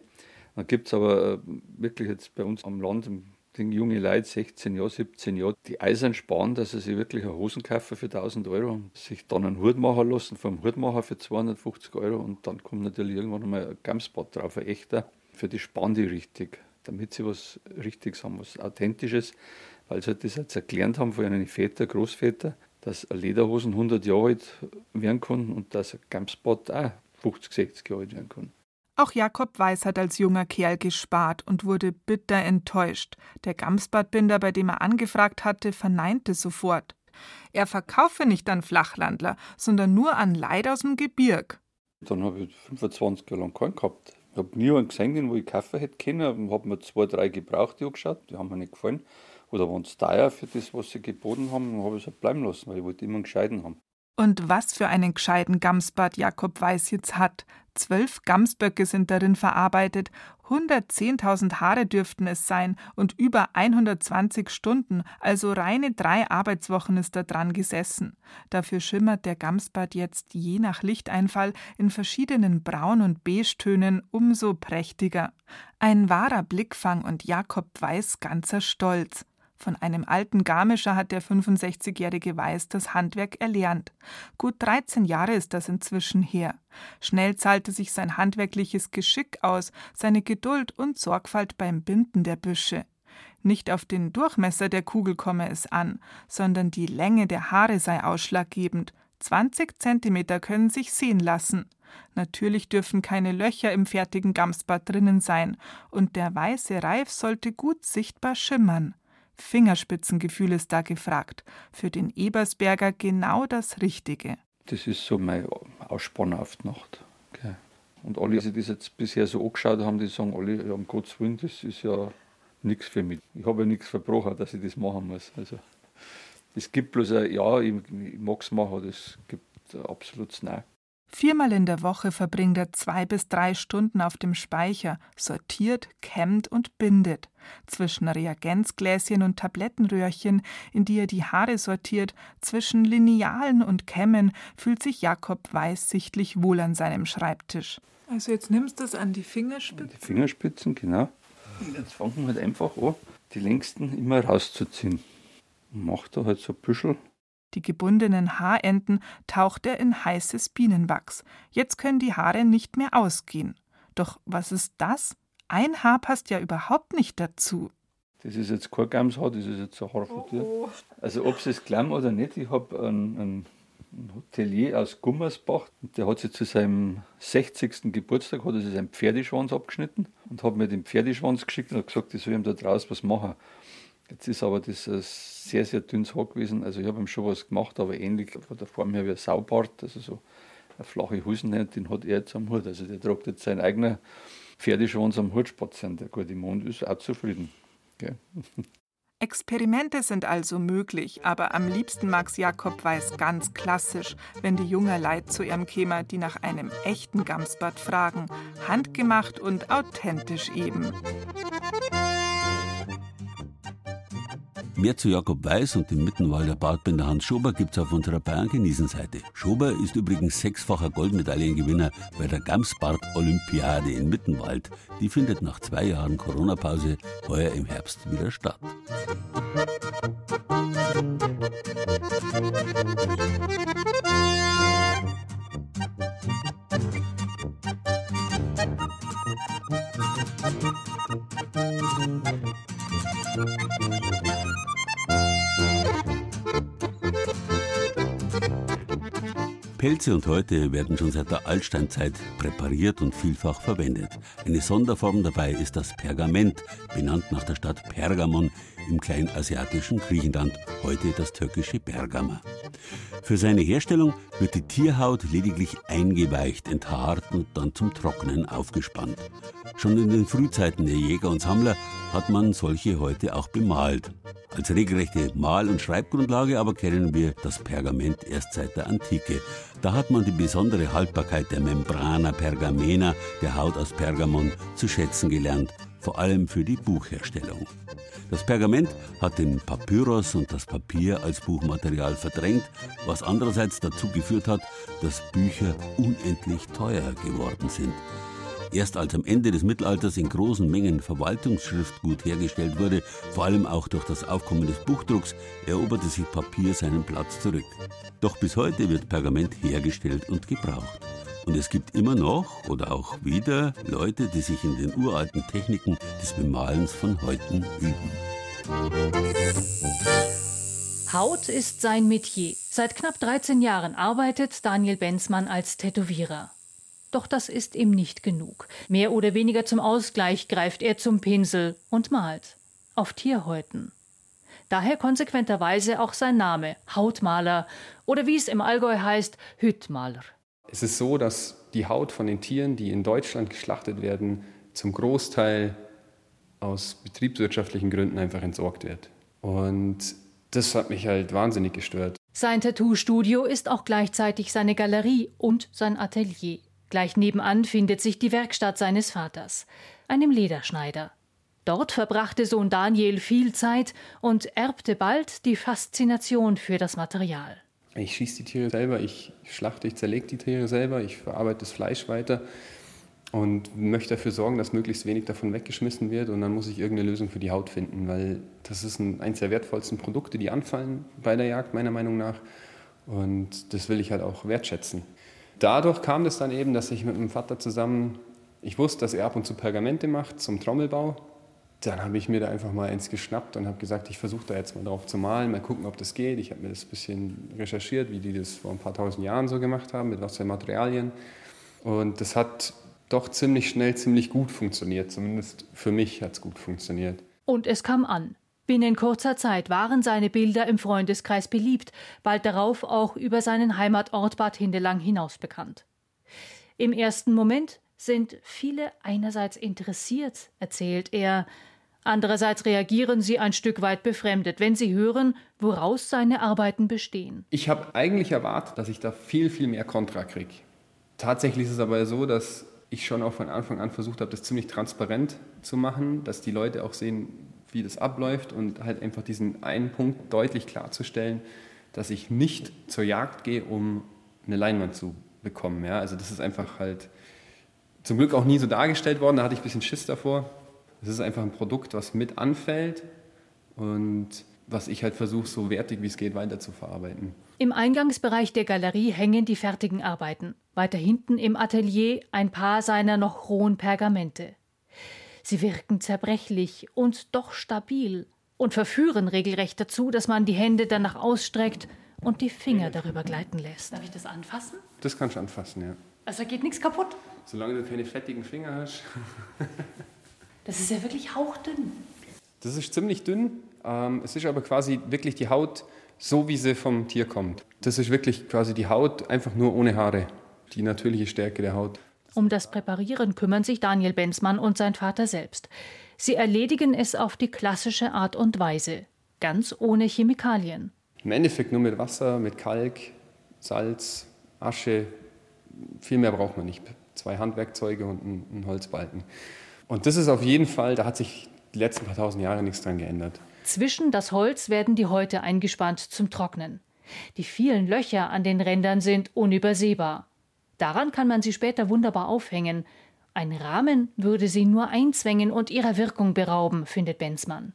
Dann gibt es aber äh, wirklich jetzt bei uns am Land den junge Leute, 16 Jahre, 17 Jahre, die eisern sparen, dass sie sich wirklich eine Hosen kaufen für 1000 Euro und sich dann einen Hut machen lassen vom Hutmacher für 250 Euro und dann kommt natürlich irgendwann einmal ein Gamsbad drauf, ein echter. Für die sparen die richtig, damit sie was Richtiges haben, was Authentisches, weil sie halt das jetzt erklärt haben von ihren Väter, Großväter, dass Lederhosen 100 Jahre alt werden kann und dass ein Gamspot auch 50, 60 Jahre alt werden kann. Auch Jakob Weiß hat als junger Kerl gespart und wurde bitter enttäuscht. Der Gamsbadbinder, bei dem er angefragt hatte, verneinte sofort. Er verkaufe nicht an Flachlandler, sondern nur an Leid aus dem Gebirg. Dann habe ich 25 Jahre lang keinen gehabt. Ich habe nie einen gesehen, wo ich kaufen hätte können. Ich habe mir zwei, drei gebraucht, angeschaut, die haben mir nicht gefallen. Oder waren es teuer für das, was sie geboten haben, dann habe ich es halt bleiben lassen, weil ich wollte immer einen gescheiten haben. Und was für einen gescheiten Gamsbad Jakob Weiß jetzt hat. Zwölf Gamsböcke sind darin verarbeitet, 110.000 Haare dürften es sein und über 120 Stunden, also reine drei Arbeitswochen ist er dran gesessen. Dafür schimmert der Gamsbad jetzt je nach Lichteinfall in verschiedenen Braun- und Beige-Tönen umso prächtiger. Ein wahrer Blickfang und Jakob Weiß ganzer Stolz. Von einem alten Garmischer hat der 65-jährige Weiß das Handwerk erlernt. Gut 13 Jahre ist das inzwischen her. Schnell zahlte sich sein handwerkliches Geschick aus, seine Geduld und Sorgfalt beim Binden der Büsche. Nicht auf den Durchmesser der Kugel komme es an, sondern die Länge der Haare sei ausschlaggebend. 20 Zentimeter können sich sehen lassen. Natürlich dürfen keine Löcher im fertigen Gamsbad drinnen sein, und der weiße Reif sollte gut sichtbar schimmern. Fingerspitzengefühl ist da gefragt. Für den Ebersberger genau das Richtige. Das ist so meine Ausspanner auf die Nacht. Okay. Und alle, die das jetzt bisher so angeschaut haben, die sagen alle, ja, um Gottes Willen, das ist ja nichts für mich. Ich habe ja nichts verbrochen, dass ich das machen muss. Also, es gibt bloß ein Ja, ich, ich mag es machen, das gibt absolut Nein. Viermal in der Woche verbringt er zwei bis drei Stunden auf dem Speicher, sortiert, kämmt und bindet. Zwischen Reagenzgläschen und Tablettenröhrchen, in die er die Haare sortiert, zwischen Linealen und Kämmen, fühlt sich Jakob Weiß sichtlich wohl an seinem Schreibtisch. Also jetzt nimmst du es an die Fingerspitzen? Die Fingerspitzen, genau. Und jetzt fangen wir halt einfach an, die längsten immer rauszuziehen. Und macht da halt so ein Büschel die gebundenen Haarenden taucht er in heißes Bienenwachs. Jetzt können die Haare nicht mehr ausgehen. Doch was ist das? Ein Haar passt ja überhaupt nicht dazu. Das ist jetzt kein Gamshaar, das ist jetzt ein Haar von dir. Oh, oh. Also ob es glauben oder nicht, ich habe einen, einen, Hotelier aus Gummersbach, der hat sich zu seinem 60. Geburtstag hat er sich seinen Pferdeschwanz abgeschnitten und hat mir den Pferdeschwanz geschickt und hat gesagt, ich soll ihm da draußen was machen. Jetzt ist aber das ein sehr, sehr dünnes Haar gewesen. Also ich habe ihm schon was gemacht, aber ähnlich von der Form her wie ein Saubart, also so eine flache Husen, den hat er jetzt am Hut. Also der tragt jetzt seinen eigenen Pferdeschwanz am Hut spazieren. Der gute Mond ist auch zufrieden. Okay. Experimente sind also möglich, aber am liebsten Max Jakob weiß ganz klassisch, wenn die junge Leid zu ihrem käme, die nach einem echten Gamsbad fragen, handgemacht und authentisch eben. Mehr zu Jakob Weiß und dem Mittenwalder Bartbinder Hans Schober gibt's auf unserer Bayern genießen Seite. Schober ist übrigens sechsfacher Goldmedaillengewinner bei der Gamsbart Olympiade in Mittenwald. Die findet nach zwei Jahren Corona-Pause heuer im Herbst wieder statt. Pilze und Häute werden schon seit der Altsteinzeit präpariert und vielfach verwendet. Eine Sonderform dabei ist das Pergament, benannt nach der Stadt Pergamon im kleinasiatischen Griechenland, heute das türkische Bergama. Für seine Herstellung wird die Tierhaut lediglich eingeweicht, enthaart und dann zum Trocknen aufgespannt. Schon in den Frühzeiten der Jäger und Sammler hat man solche Häute auch bemalt. Als regelrechte Mal- und Schreibgrundlage aber kennen wir das Pergament erst seit der Antike. Da hat man die besondere Haltbarkeit der Membrana pergamena, der Haut aus Pergamon, zu schätzen gelernt, vor allem für die Buchherstellung. Das Pergament hat den Papyrus und das Papier als Buchmaterial verdrängt, was andererseits dazu geführt hat, dass Bücher unendlich teuer geworden sind. Erst als am Ende des Mittelalters in großen Mengen Verwaltungsschriftgut hergestellt wurde, vor allem auch durch das Aufkommen des Buchdrucks, eroberte sich Papier seinen Platz zurück. Doch bis heute wird Pergament hergestellt und gebraucht. Und es gibt immer noch oder auch wieder Leute, die sich in den uralten Techniken des Bemalens von heute üben. Haut ist sein Metier. Seit knapp 13 Jahren arbeitet Daniel Benzmann als Tätowierer. Doch das ist ihm nicht genug. Mehr oder weniger zum Ausgleich greift er zum Pinsel und malt. Auf Tierhäuten. Daher konsequenterweise auch sein Name, Hautmaler oder wie es im Allgäu heißt, Hüttmaler. Es ist so, dass die Haut von den Tieren, die in Deutschland geschlachtet werden, zum Großteil aus betriebswirtschaftlichen Gründen einfach entsorgt wird. Und das hat mich halt wahnsinnig gestört. Sein Tattoo-Studio ist auch gleichzeitig seine Galerie und sein Atelier. Gleich nebenan findet sich die Werkstatt seines Vaters, einem Lederschneider. Dort verbrachte Sohn Daniel viel Zeit und erbte bald die Faszination für das Material. Ich schieße die Tiere selber, ich schlachte, ich zerlege die Tiere selber, ich verarbeite das Fleisch weiter und möchte dafür sorgen, dass möglichst wenig davon weggeschmissen wird. Und dann muss ich irgendeine Lösung für die Haut finden, weil das ist ein, eines der wertvollsten Produkte, die anfallen bei der Jagd, meiner Meinung nach. Und das will ich halt auch wertschätzen dadurch kam es dann eben, dass ich mit meinem Vater zusammen, ich wusste, dass er ab und zu Pergamente macht zum Trommelbau. Dann habe ich mir da einfach mal eins geschnappt und habe gesagt, ich versuche da jetzt mal drauf zu malen, mal gucken, ob das geht. Ich habe mir das ein bisschen recherchiert, wie die das vor ein paar tausend Jahren so gemacht haben, mit was für Materialien. Und das hat doch ziemlich schnell, ziemlich gut funktioniert. Zumindest für mich hat es gut funktioniert. Und es kam an. Binnen kurzer Zeit waren seine Bilder im Freundeskreis beliebt, bald darauf auch über seinen Heimatort Bad Hindelang hinaus bekannt. Im ersten Moment sind viele einerseits interessiert, erzählt er, andererseits reagieren sie ein Stück weit befremdet, wenn sie hören, woraus seine Arbeiten bestehen. Ich habe eigentlich erwartet, dass ich da viel, viel mehr Kontra kriege. Tatsächlich ist es aber so, dass ich schon auch von Anfang an versucht habe, das ziemlich transparent zu machen, dass die Leute auch sehen, wie das abläuft und halt einfach diesen einen Punkt deutlich klarzustellen, dass ich nicht zur Jagd gehe, um eine Leinwand zu bekommen. Ja? Also das ist einfach halt zum Glück auch nie so dargestellt worden, da hatte ich ein bisschen Schiss davor. Es ist einfach ein Produkt, was mit anfällt und was ich halt versuche, so wertig wie es geht, weiter zu verarbeiten. Im Eingangsbereich der Galerie hängen die fertigen Arbeiten. Weiter hinten im Atelier ein paar seiner noch rohen Pergamente. Sie wirken zerbrechlich und doch stabil und verführen regelrecht dazu, dass man die Hände danach ausstreckt und die Finger darüber gleiten lässt. Darf ich das anfassen? Das kannst du anfassen, ja. Also geht nichts kaputt? Solange du keine fettigen Finger hast. das ist ja wirklich hauchdünn. Das ist ziemlich dünn. Ähm, es ist aber quasi wirklich die Haut so, wie sie vom Tier kommt. Das ist wirklich quasi die Haut, einfach nur ohne Haare. Die natürliche Stärke der Haut. Um das Präparieren kümmern sich Daniel Benzmann und sein Vater selbst. Sie erledigen es auf die klassische Art und Weise, ganz ohne Chemikalien. Im Endeffekt nur mit Wasser, mit Kalk, Salz, Asche. Viel mehr braucht man nicht. Zwei Handwerkzeuge und ein Holzbalken. Und das ist auf jeden Fall, da hat sich die letzten paar tausend Jahre nichts dran geändert. Zwischen das Holz werden die Häute eingespannt zum Trocknen. Die vielen Löcher an den Rändern sind unübersehbar. Daran kann man sie später wunderbar aufhängen. Ein Rahmen würde sie nur einzwängen und ihrer Wirkung berauben, findet Benzmann.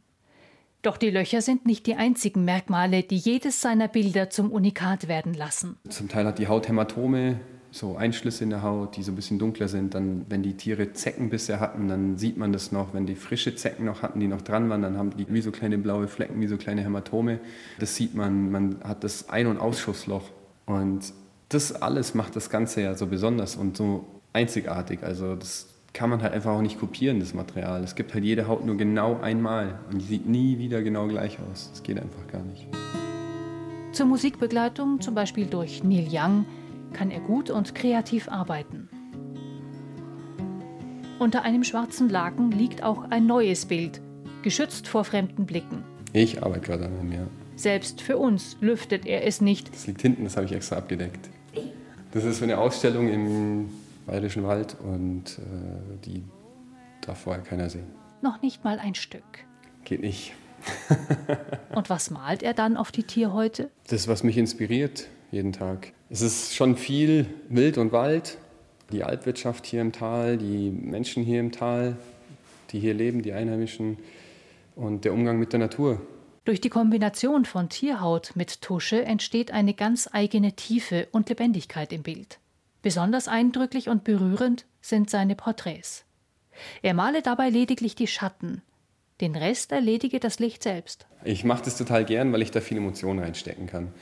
Doch die Löcher sind nicht die einzigen Merkmale, die jedes seiner Bilder zum Unikat werden lassen. Zum Teil hat die Haut Hämatome, so Einschlüsse in der Haut, die so ein bisschen dunkler sind. Dann, wenn die Tiere Zecken bisher hatten, dann sieht man das noch. Wenn die frische Zecken noch hatten, die noch dran waren, dann haben die wie so kleine blaue Flecken, wie so kleine Hämatome. Das sieht man. Man hat das Ein- und Ausschussloch. Und das alles macht das Ganze ja so besonders und so einzigartig. Also das kann man halt einfach auch nicht kopieren, das Material. Es gibt halt jede Haut nur genau einmal und die sieht nie wieder genau gleich aus. Das geht einfach gar nicht. Zur Musikbegleitung, zum Beispiel durch Neil Young, kann er gut und kreativ arbeiten. Unter einem schwarzen Laken liegt auch ein neues Bild, geschützt vor fremden Blicken. Ich arbeite gerade an einem, ja. Selbst für uns lüftet er es nicht. Das liegt hinten, das habe ich extra abgedeckt. Das ist für eine Ausstellung im Bayerischen Wald und äh, die darf vorher keiner sehen. Noch nicht mal ein Stück. Geht nicht. und was malt er dann auf die Tierhäute? Das, was mich inspiriert, jeden Tag. Es ist schon viel Wild und Wald, die Alpwirtschaft hier im Tal, die Menschen hier im Tal, die hier leben, die Einheimischen und der Umgang mit der Natur. Durch die Kombination von Tierhaut mit Tusche entsteht eine ganz eigene Tiefe und Lebendigkeit im Bild. Besonders eindrücklich und berührend sind seine Porträts. Er male dabei lediglich die Schatten. Den Rest erledige das Licht selbst. Ich mache das total gern, weil ich da viel Emotion reinstecken kann.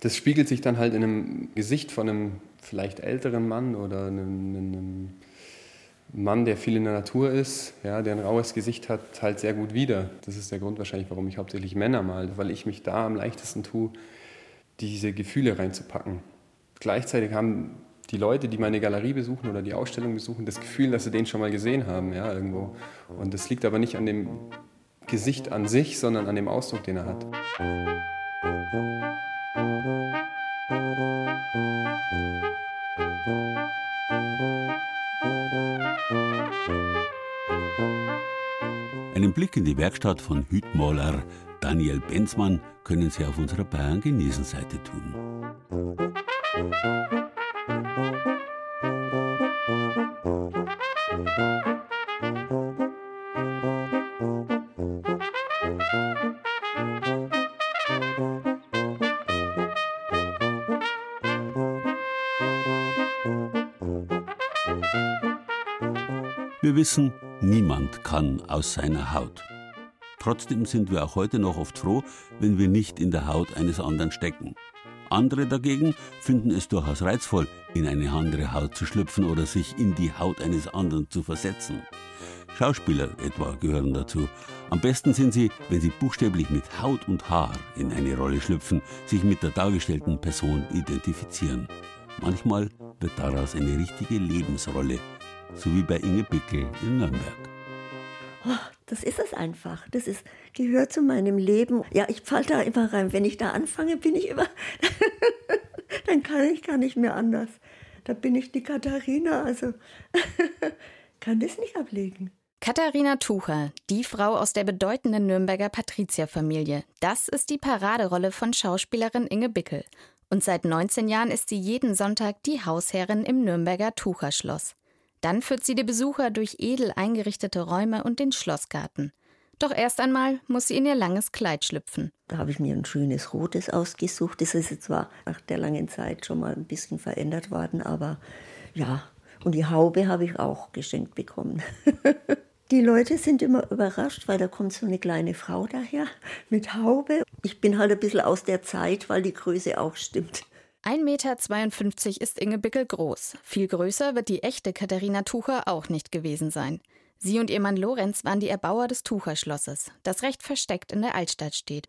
Das spiegelt sich dann halt in einem Gesicht von einem vielleicht älteren Mann oder einem, einem Mann, der viel in der Natur ist, ja, der ein raues Gesicht hat, halt sehr gut wieder. Das ist der Grund wahrscheinlich, warum ich hauptsächlich Männer male, weil ich mich da am leichtesten tue, diese Gefühle reinzupacken. Gleichzeitig haben die Leute, die meine Galerie besuchen oder die Ausstellung besuchen, das Gefühl, dass sie den schon mal gesehen haben, ja, irgendwo. Und das liegt aber nicht an dem Gesicht an sich, sondern an dem Ausdruck, den er hat. Einen Blick in die Werkstatt von Hütmaler Daniel Benzmann können Sie auf unserer Bayern genießen Seite tun. Wir wissen, niemand kann aus seiner Haut. Trotzdem sind wir auch heute noch oft froh, wenn wir nicht in der Haut eines anderen stecken. Andere dagegen finden es durchaus reizvoll, in eine andere Haut zu schlüpfen oder sich in die Haut eines anderen zu versetzen. Schauspieler etwa gehören dazu. Am besten sind sie, wenn sie buchstäblich mit Haut und Haar in eine Rolle schlüpfen, sich mit der dargestellten Person identifizieren. Manchmal wird daraus eine richtige Lebensrolle, so wie bei Inge Bickel in Nürnberg. Oh, das ist es einfach. Das ist, gehört zu meinem Leben. Ja, ich falle da immer rein. Wenn ich da anfange, bin ich immer. dann kann ich gar nicht mehr anders. Da bin ich die Katharina. Also kann das nicht ablegen. Katharina Tucher, die Frau aus der bedeutenden Nürnberger Patrizierfamilie. Das ist die Paraderolle von Schauspielerin Inge Bickel. Und seit 19 Jahren ist sie jeden Sonntag die Hausherrin im Nürnberger Tucherschloss. Dann führt sie die Besucher durch edel eingerichtete Räume und den Schlossgarten. Doch erst einmal muss sie in ihr langes Kleid schlüpfen. Da habe ich mir ein schönes rotes ausgesucht. Das ist zwar nach der langen Zeit schon mal ein bisschen verändert worden, aber ja. Und die Haube habe ich auch geschenkt bekommen. Die Leute sind immer überrascht, weil da kommt so eine kleine Frau daher mit Haube. Ich bin halt ein bisschen aus der Zeit, weil die Größe auch stimmt. 1,52 Meter ist Inge Bickel groß. Viel größer wird die echte Katharina Tucher auch nicht gewesen sein. Sie und ihr Mann Lorenz waren die Erbauer des Tucherschlosses, das recht versteckt in der Altstadt steht.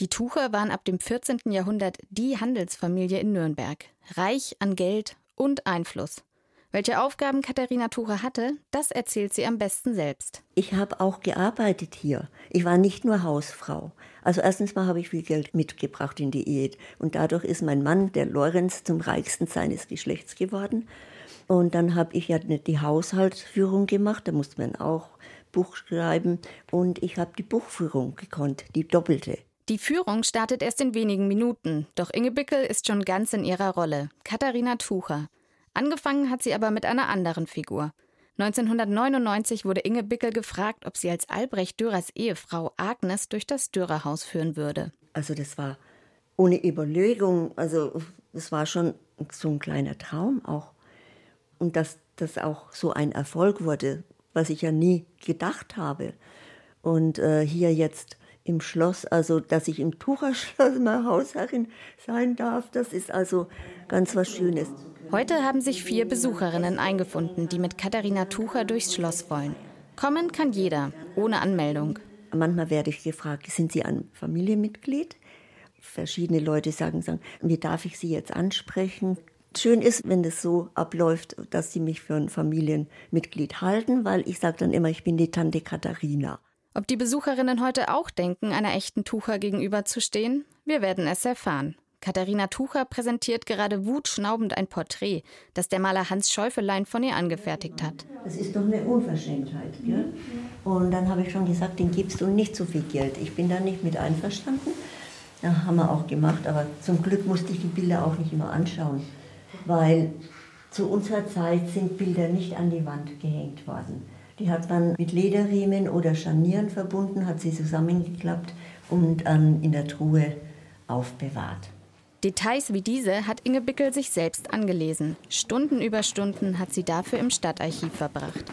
Die Tucher waren ab dem 14. Jahrhundert die Handelsfamilie in Nürnberg, reich an Geld und Einfluss. Welche Aufgaben Katharina Tucher hatte, das erzählt sie am besten selbst. Ich habe auch gearbeitet hier. Ich war nicht nur Hausfrau. Also erstens mal habe ich viel Geld mitgebracht in die Ehe. Und dadurch ist mein Mann, der Lorenz, zum reichsten seines Geschlechts geworden. Und dann habe ich ja die Haushaltsführung gemacht. Da musste man auch Buch schreiben. Und ich habe die Buchführung gekonnt, die doppelte. Die Führung startet erst in wenigen Minuten, doch Inge Bickel ist schon ganz in ihrer Rolle. Katharina Tucher. Angefangen hat sie aber mit einer anderen Figur. 1999 wurde Inge Bickel gefragt, ob sie als Albrecht Dürers Ehefrau Agnes durch das Dürerhaus führen würde. Also das war ohne Überlegung, also das war schon so ein kleiner Traum auch. Und dass das auch so ein Erfolg wurde, was ich ja nie gedacht habe. Und äh, hier jetzt im Schloss, also dass ich im Tucherschloss mal Hausherrin sein darf, das ist also ganz was Schönes. Heute haben sich vier Besucherinnen eingefunden, die mit Katharina Tucher durchs Schloss wollen. Kommen kann jeder, ohne Anmeldung. Manchmal werde ich gefragt, sind Sie ein Familienmitglied? Verschiedene Leute sagen, sagen, wie darf ich Sie jetzt ansprechen? Schön ist, wenn es so abläuft, dass sie mich für ein Familienmitglied halten, weil ich sage dann immer, ich bin die Tante Katharina. Ob die Besucherinnen heute auch denken, einer echten Tucher gegenüberzustehen? Wir werden es erfahren. Katharina Tucher präsentiert gerade wutschnaubend ein Porträt, das der Maler Hans Schäufelein von ihr angefertigt hat. Das ist doch eine Unverschämtheit. Gell? Und dann habe ich schon gesagt, den gibst du nicht so viel Geld. Ich bin da nicht mit einverstanden. Ja, haben wir auch gemacht, aber zum Glück musste ich die Bilder auch nicht immer anschauen, weil zu unserer Zeit sind Bilder nicht an die Wand gehängt worden. Die hat man mit Lederriemen oder Scharnieren verbunden, hat sie zusammengeklappt und ähm, in der Truhe aufbewahrt. Details wie diese hat Inge Bickel sich selbst angelesen. Stunden über Stunden hat sie dafür im Stadtarchiv verbracht.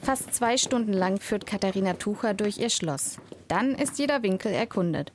Fast zwei Stunden lang führt Katharina Tucher durch ihr Schloss. Dann ist jeder Winkel erkundet.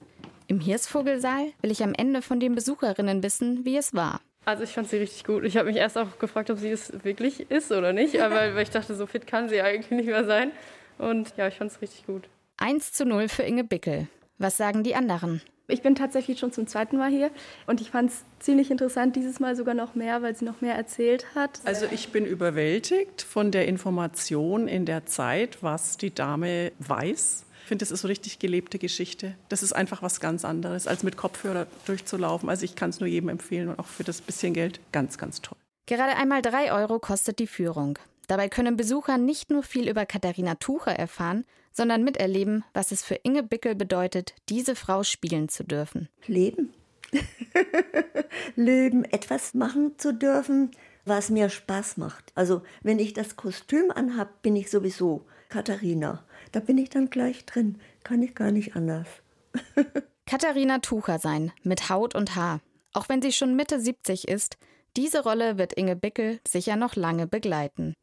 Im Hirsvogelsaal will ich am Ende von den Besucherinnen wissen, wie es war. Also ich fand sie richtig gut. Ich habe mich erst auch gefragt, ob sie es wirklich ist oder nicht, aber weil ich dachte, so fit kann sie eigentlich nicht mehr sein. Und ja, ich fand es richtig gut. 1 zu 0 für Inge Bickel. Was sagen die anderen? Ich bin tatsächlich schon zum zweiten Mal hier und ich fand es ziemlich interessant, dieses Mal sogar noch mehr, weil sie noch mehr erzählt hat. Also ich bin überwältigt von der Information in der Zeit, was die Dame weiß. Ich finde, das ist so richtig gelebte Geschichte. Das ist einfach was ganz anderes, als mit Kopfhörer durchzulaufen. Also ich kann es nur jedem empfehlen und auch für das bisschen Geld ganz, ganz toll. Gerade einmal drei Euro kostet die Führung. Dabei können Besucher nicht nur viel über Katharina Tucher erfahren, sondern miterleben, was es für Inge Bickel bedeutet, diese Frau spielen zu dürfen. Leben. Leben, etwas machen zu dürfen, was mir Spaß macht. Also, wenn ich das Kostüm anhab, bin ich sowieso Katharina. Da bin ich dann gleich drin. Kann ich gar nicht anders. Katharina Tucher sein, mit Haut und Haar. Auch wenn sie schon Mitte 70 ist, diese Rolle wird Inge Bickel sicher noch lange begleiten.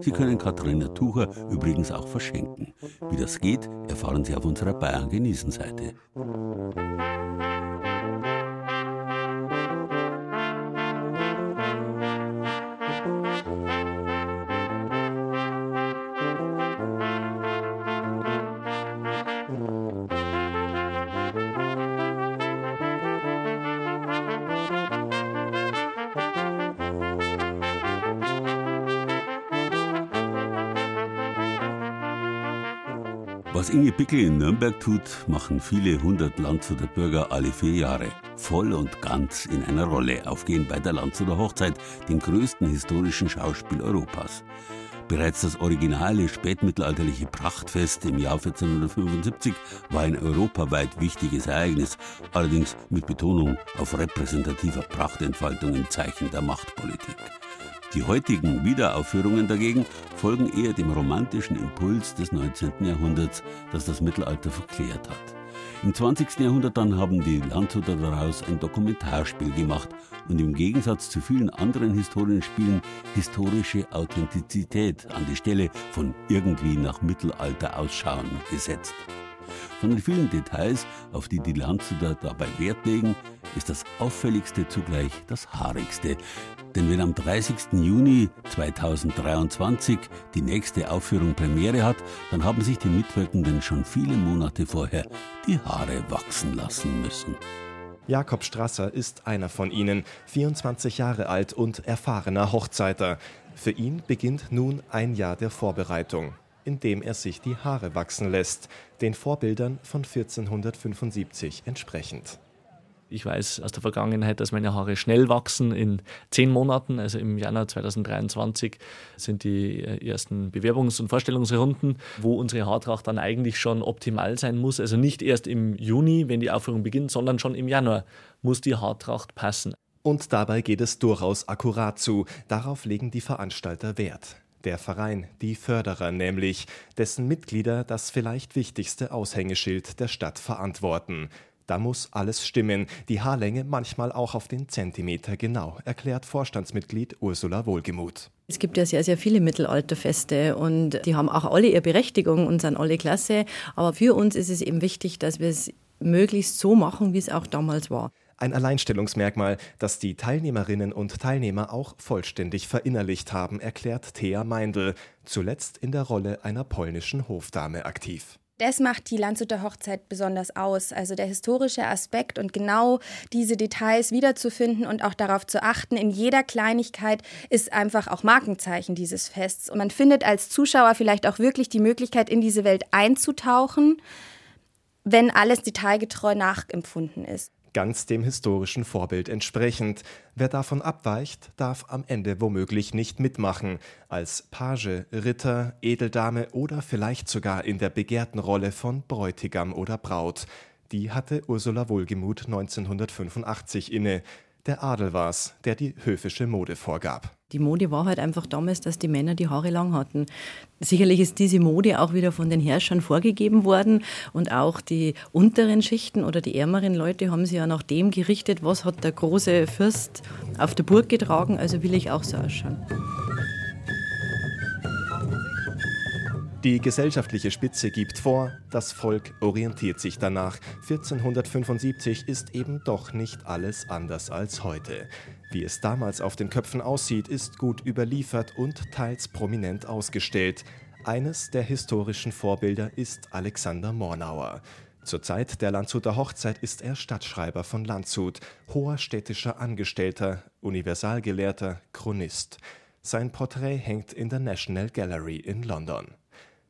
Sie können Katharina Tucher übrigens auch verschenken. Wie das geht, erfahren Sie auf unserer Bayern genießen Seite. Was Inge Pickel in Nürnberg tut, machen viele hundert Landshuter Bürger alle vier Jahre. Voll und ganz in einer Rolle aufgehen bei der Landshuter Hochzeit, dem größten historischen Schauspiel Europas. Bereits das originale spätmittelalterliche Prachtfest im Jahr 1475 war ein europaweit wichtiges Ereignis, allerdings mit Betonung auf repräsentativer Prachtentfaltung im Zeichen der Machtpolitik. Die heutigen Wiederaufführungen dagegen folgen eher dem romantischen Impuls des 19. Jahrhunderts, das das Mittelalter verklärt hat. Im 20. Jahrhundert dann haben die Landshuter daraus ein Dokumentarspiel gemacht und im Gegensatz zu vielen anderen Historienspielen historische Authentizität an die Stelle von irgendwie nach Mittelalter ausschauen gesetzt. Von den vielen Details, auf die die Landshuter dabei Wert legen, ist das auffälligste zugleich das haarigste. Denn wenn am 30. Juni 2023 die nächste Aufführung Premiere hat, dann haben sich die Mitwirkenden schon viele Monate vorher die Haare wachsen lassen müssen. Jakob Strasser ist einer von ihnen, 24 Jahre alt und erfahrener Hochzeiter. Für ihn beginnt nun ein Jahr der Vorbereitung, in dem er sich die Haare wachsen lässt, den Vorbildern von 1475 entsprechend. Ich weiß aus der Vergangenheit, dass meine Haare schnell wachsen. In zehn Monaten, also im Januar 2023, sind die äh, ersten Bewerbungs- und Vorstellungsrunden, wo unsere Haartracht dann eigentlich schon optimal sein muss. Also nicht erst im Juni, wenn die Aufführung beginnt, sondern schon im Januar muss die Haartracht passen. Und dabei geht es durchaus akkurat zu. Darauf legen die Veranstalter Wert. Der Verein, die Förderer nämlich, dessen Mitglieder das vielleicht wichtigste Aushängeschild der Stadt verantworten. Da muss alles stimmen, die Haarlänge manchmal auch auf den Zentimeter genau, erklärt Vorstandsmitglied Ursula Wohlgemuth. Es gibt ja sehr, sehr viele Mittelalterfeste und die haben auch alle ihre Berechtigung und sind alle klasse. Aber für uns ist es eben wichtig, dass wir es möglichst so machen, wie es auch damals war. Ein Alleinstellungsmerkmal, das die Teilnehmerinnen und Teilnehmer auch vollständig verinnerlicht haben, erklärt Thea Meindl, zuletzt in der Rolle einer polnischen Hofdame aktiv. Das macht die Landshuter Hochzeit besonders aus. Also der historische Aspekt und genau diese Details wiederzufinden und auch darauf zu achten, in jeder Kleinigkeit ist einfach auch Markenzeichen dieses Fests. Und man findet als Zuschauer vielleicht auch wirklich die Möglichkeit, in diese Welt einzutauchen, wenn alles detailgetreu nachempfunden ist ganz dem historischen Vorbild entsprechend. Wer davon abweicht, darf am Ende womöglich nicht mitmachen, als Page, Ritter, Edeldame oder vielleicht sogar in der begehrten Rolle von Bräutigam oder Braut. Die hatte Ursula Wohlgemuth 1985 inne. Der Adel war's, der die höfische Mode vorgab. Die Mode war halt einfach damals, dass die Männer die Haare lang hatten. Sicherlich ist diese Mode auch wieder von den Herrschern vorgegeben worden und auch die unteren Schichten oder die ärmeren Leute haben sich ja nach dem gerichtet, was hat der große Fürst auf der Burg getragen, also will ich auch so ausschauen. Die gesellschaftliche Spitze gibt vor, das Volk orientiert sich danach. 1475 ist eben doch nicht alles anders als heute. Wie es damals auf den Köpfen aussieht, ist gut überliefert und teils prominent ausgestellt. Eines der historischen Vorbilder ist Alexander Mornauer. Zur Zeit der Landshuter Hochzeit ist er Stadtschreiber von Landshut, hoher städtischer Angestellter, Universalgelehrter, Chronist. Sein Porträt hängt in der National Gallery in London.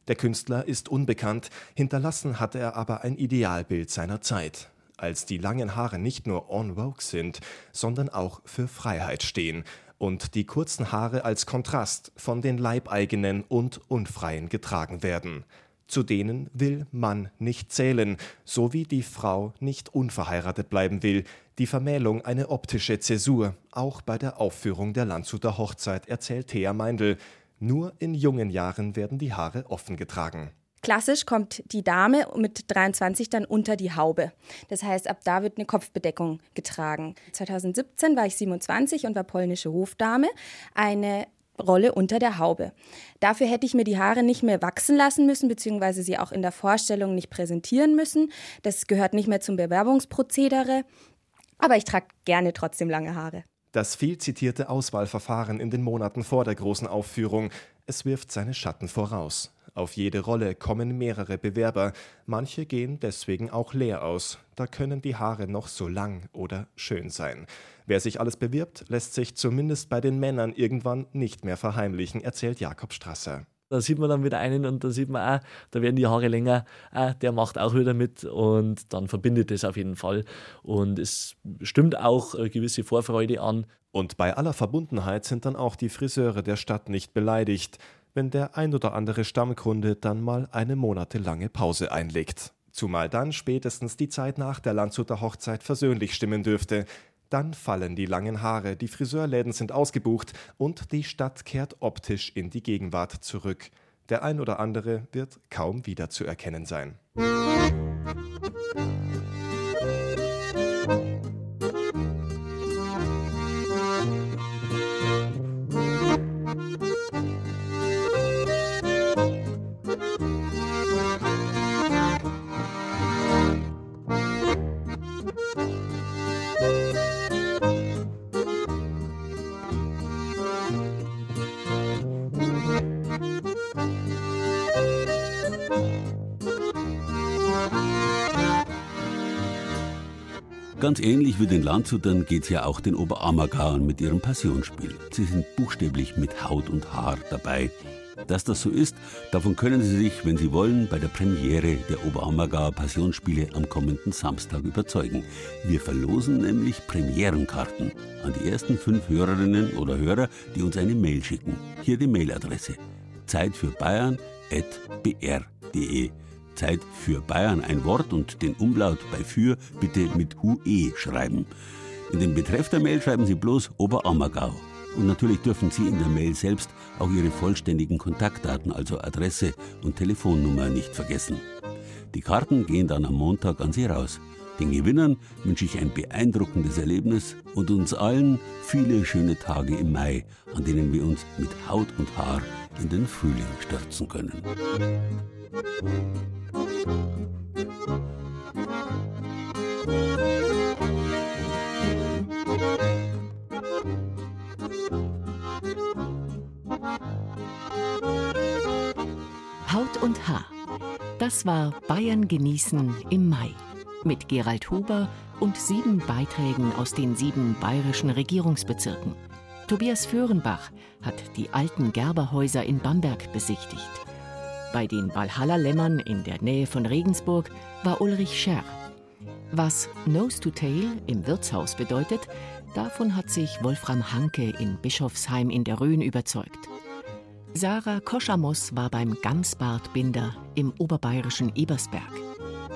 Der Künstler ist unbekannt, hinterlassen hat er aber ein Idealbild seiner Zeit als die langen Haare nicht nur en vogue sind, sondern auch für Freiheit stehen und die kurzen Haare als Kontrast von den Leibeigenen und Unfreien getragen werden. Zu denen will Mann nicht zählen, so wie die Frau nicht unverheiratet bleiben will, die Vermählung eine optische Zäsur, auch bei der Aufführung der Landshuter Hochzeit, erzählt Thea Meindl. Nur in jungen Jahren werden die Haare offen getragen. Klassisch kommt die Dame mit 23 dann unter die Haube. Das heißt, ab da wird eine Kopfbedeckung getragen. 2017 war ich 27 und war polnische Hofdame. Eine Rolle unter der Haube. Dafür hätte ich mir die Haare nicht mehr wachsen lassen müssen, beziehungsweise sie auch in der Vorstellung nicht präsentieren müssen. Das gehört nicht mehr zum Bewerbungsprozedere. Aber ich trage gerne trotzdem lange Haare. Das viel zitierte Auswahlverfahren in den Monaten vor der großen Aufführung, es wirft seine Schatten voraus. Auf jede Rolle kommen mehrere Bewerber, manche gehen deswegen auch leer aus, da können die Haare noch so lang oder schön sein. Wer sich alles bewirbt, lässt sich zumindest bei den Männern irgendwann nicht mehr verheimlichen, erzählt Jakob Strasser. Da sieht man dann wieder einen und da sieht man auch, da werden die Haare länger, ah, der macht auch wieder mit und dann verbindet es auf jeden Fall. Und es stimmt auch eine gewisse Vorfreude an. Und bei aller Verbundenheit sind dann auch die Friseure der Stadt nicht beleidigt, wenn der ein oder andere Stammkunde dann mal eine monatelange Pause einlegt. Zumal dann spätestens die Zeit nach der Landshuter Hochzeit versöhnlich stimmen dürfte. Dann fallen die langen Haare, die Friseurläden sind ausgebucht und die Stadt kehrt optisch in die Gegenwart zurück. Der ein oder andere wird kaum wiederzuerkennen sein. Ganz ähnlich wie den Landshutern geht es ja auch den Oberammergauern mit ihrem Passionsspiel. Sie sind buchstäblich mit Haut und Haar dabei. Dass das so ist, davon können Sie sich, wenn Sie wollen, bei der Premiere der Oberammergauer Passionsspiele am kommenden Samstag überzeugen. Wir verlosen nämlich Premierenkarten an die ersten fünf Hörerinnen oder Hörer, die uns eine Mail schicken. Hier die Mailadresse: Zeit für Bayern@br.de. Zeit für Bayern ein Wort und den Umlaut bei für bitte mit UE schreiben. In den Betreff der Mail schreiben Sie bloß Oberammergau. Und natürlich dürfen Sie in der Mail selbst auch Ihre vollständigen Kontaktdaten, also Adresse und Telefonnummer nicht vergessen. Die Karten gehen dann am Montag an Sie raus. Den Gewinnern wünsche ich ein beeindruckendes Erlebnis und uns allen viele schöne Tage im Mai, an denen wir uns mit Haut und Haar in den Frühling stürzen können. Haut und Haar. Das war Bayern genießen im Mai mit Gerald Huber und sieben Beiträgen aus den sieben bayerischen Regierungsbezirken. Tobias Föhrenbach hat die alten Gerberhäuser in Bamberg besichtigt. Bei den Valhalla-Lämmern in der Nähe von Regensburg war Ulrich Scherr. Was Nose to Tail im Wirtshaus bedeutet, davon hat sich Wolfram Hanke in Bischofsheim in der Rhön überzeugt. Sarah Koschamos war beim Gamsbartbinder im oberbayerischen Ebersberg.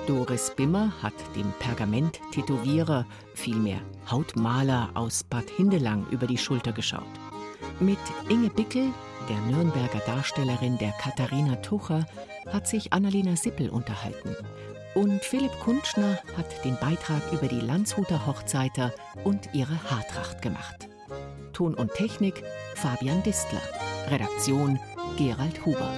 Doris Bimmer hat dem Pergament-Tätowierer, vielmehr Hautmaler aus Bad Hindelang über die Schulter geschaut. Mit Inge Bickel, der Nürnberger Darstellerin der Katharina Tucher, hat sich Annalena Sippel unterhalten. Und Philipp Kunschner hat den Beitrag über die Landshuter Hochzeiter und ihre Haartracht gemacht. Ton und Technik Fabian Distler. Redaktion Gerald Huber.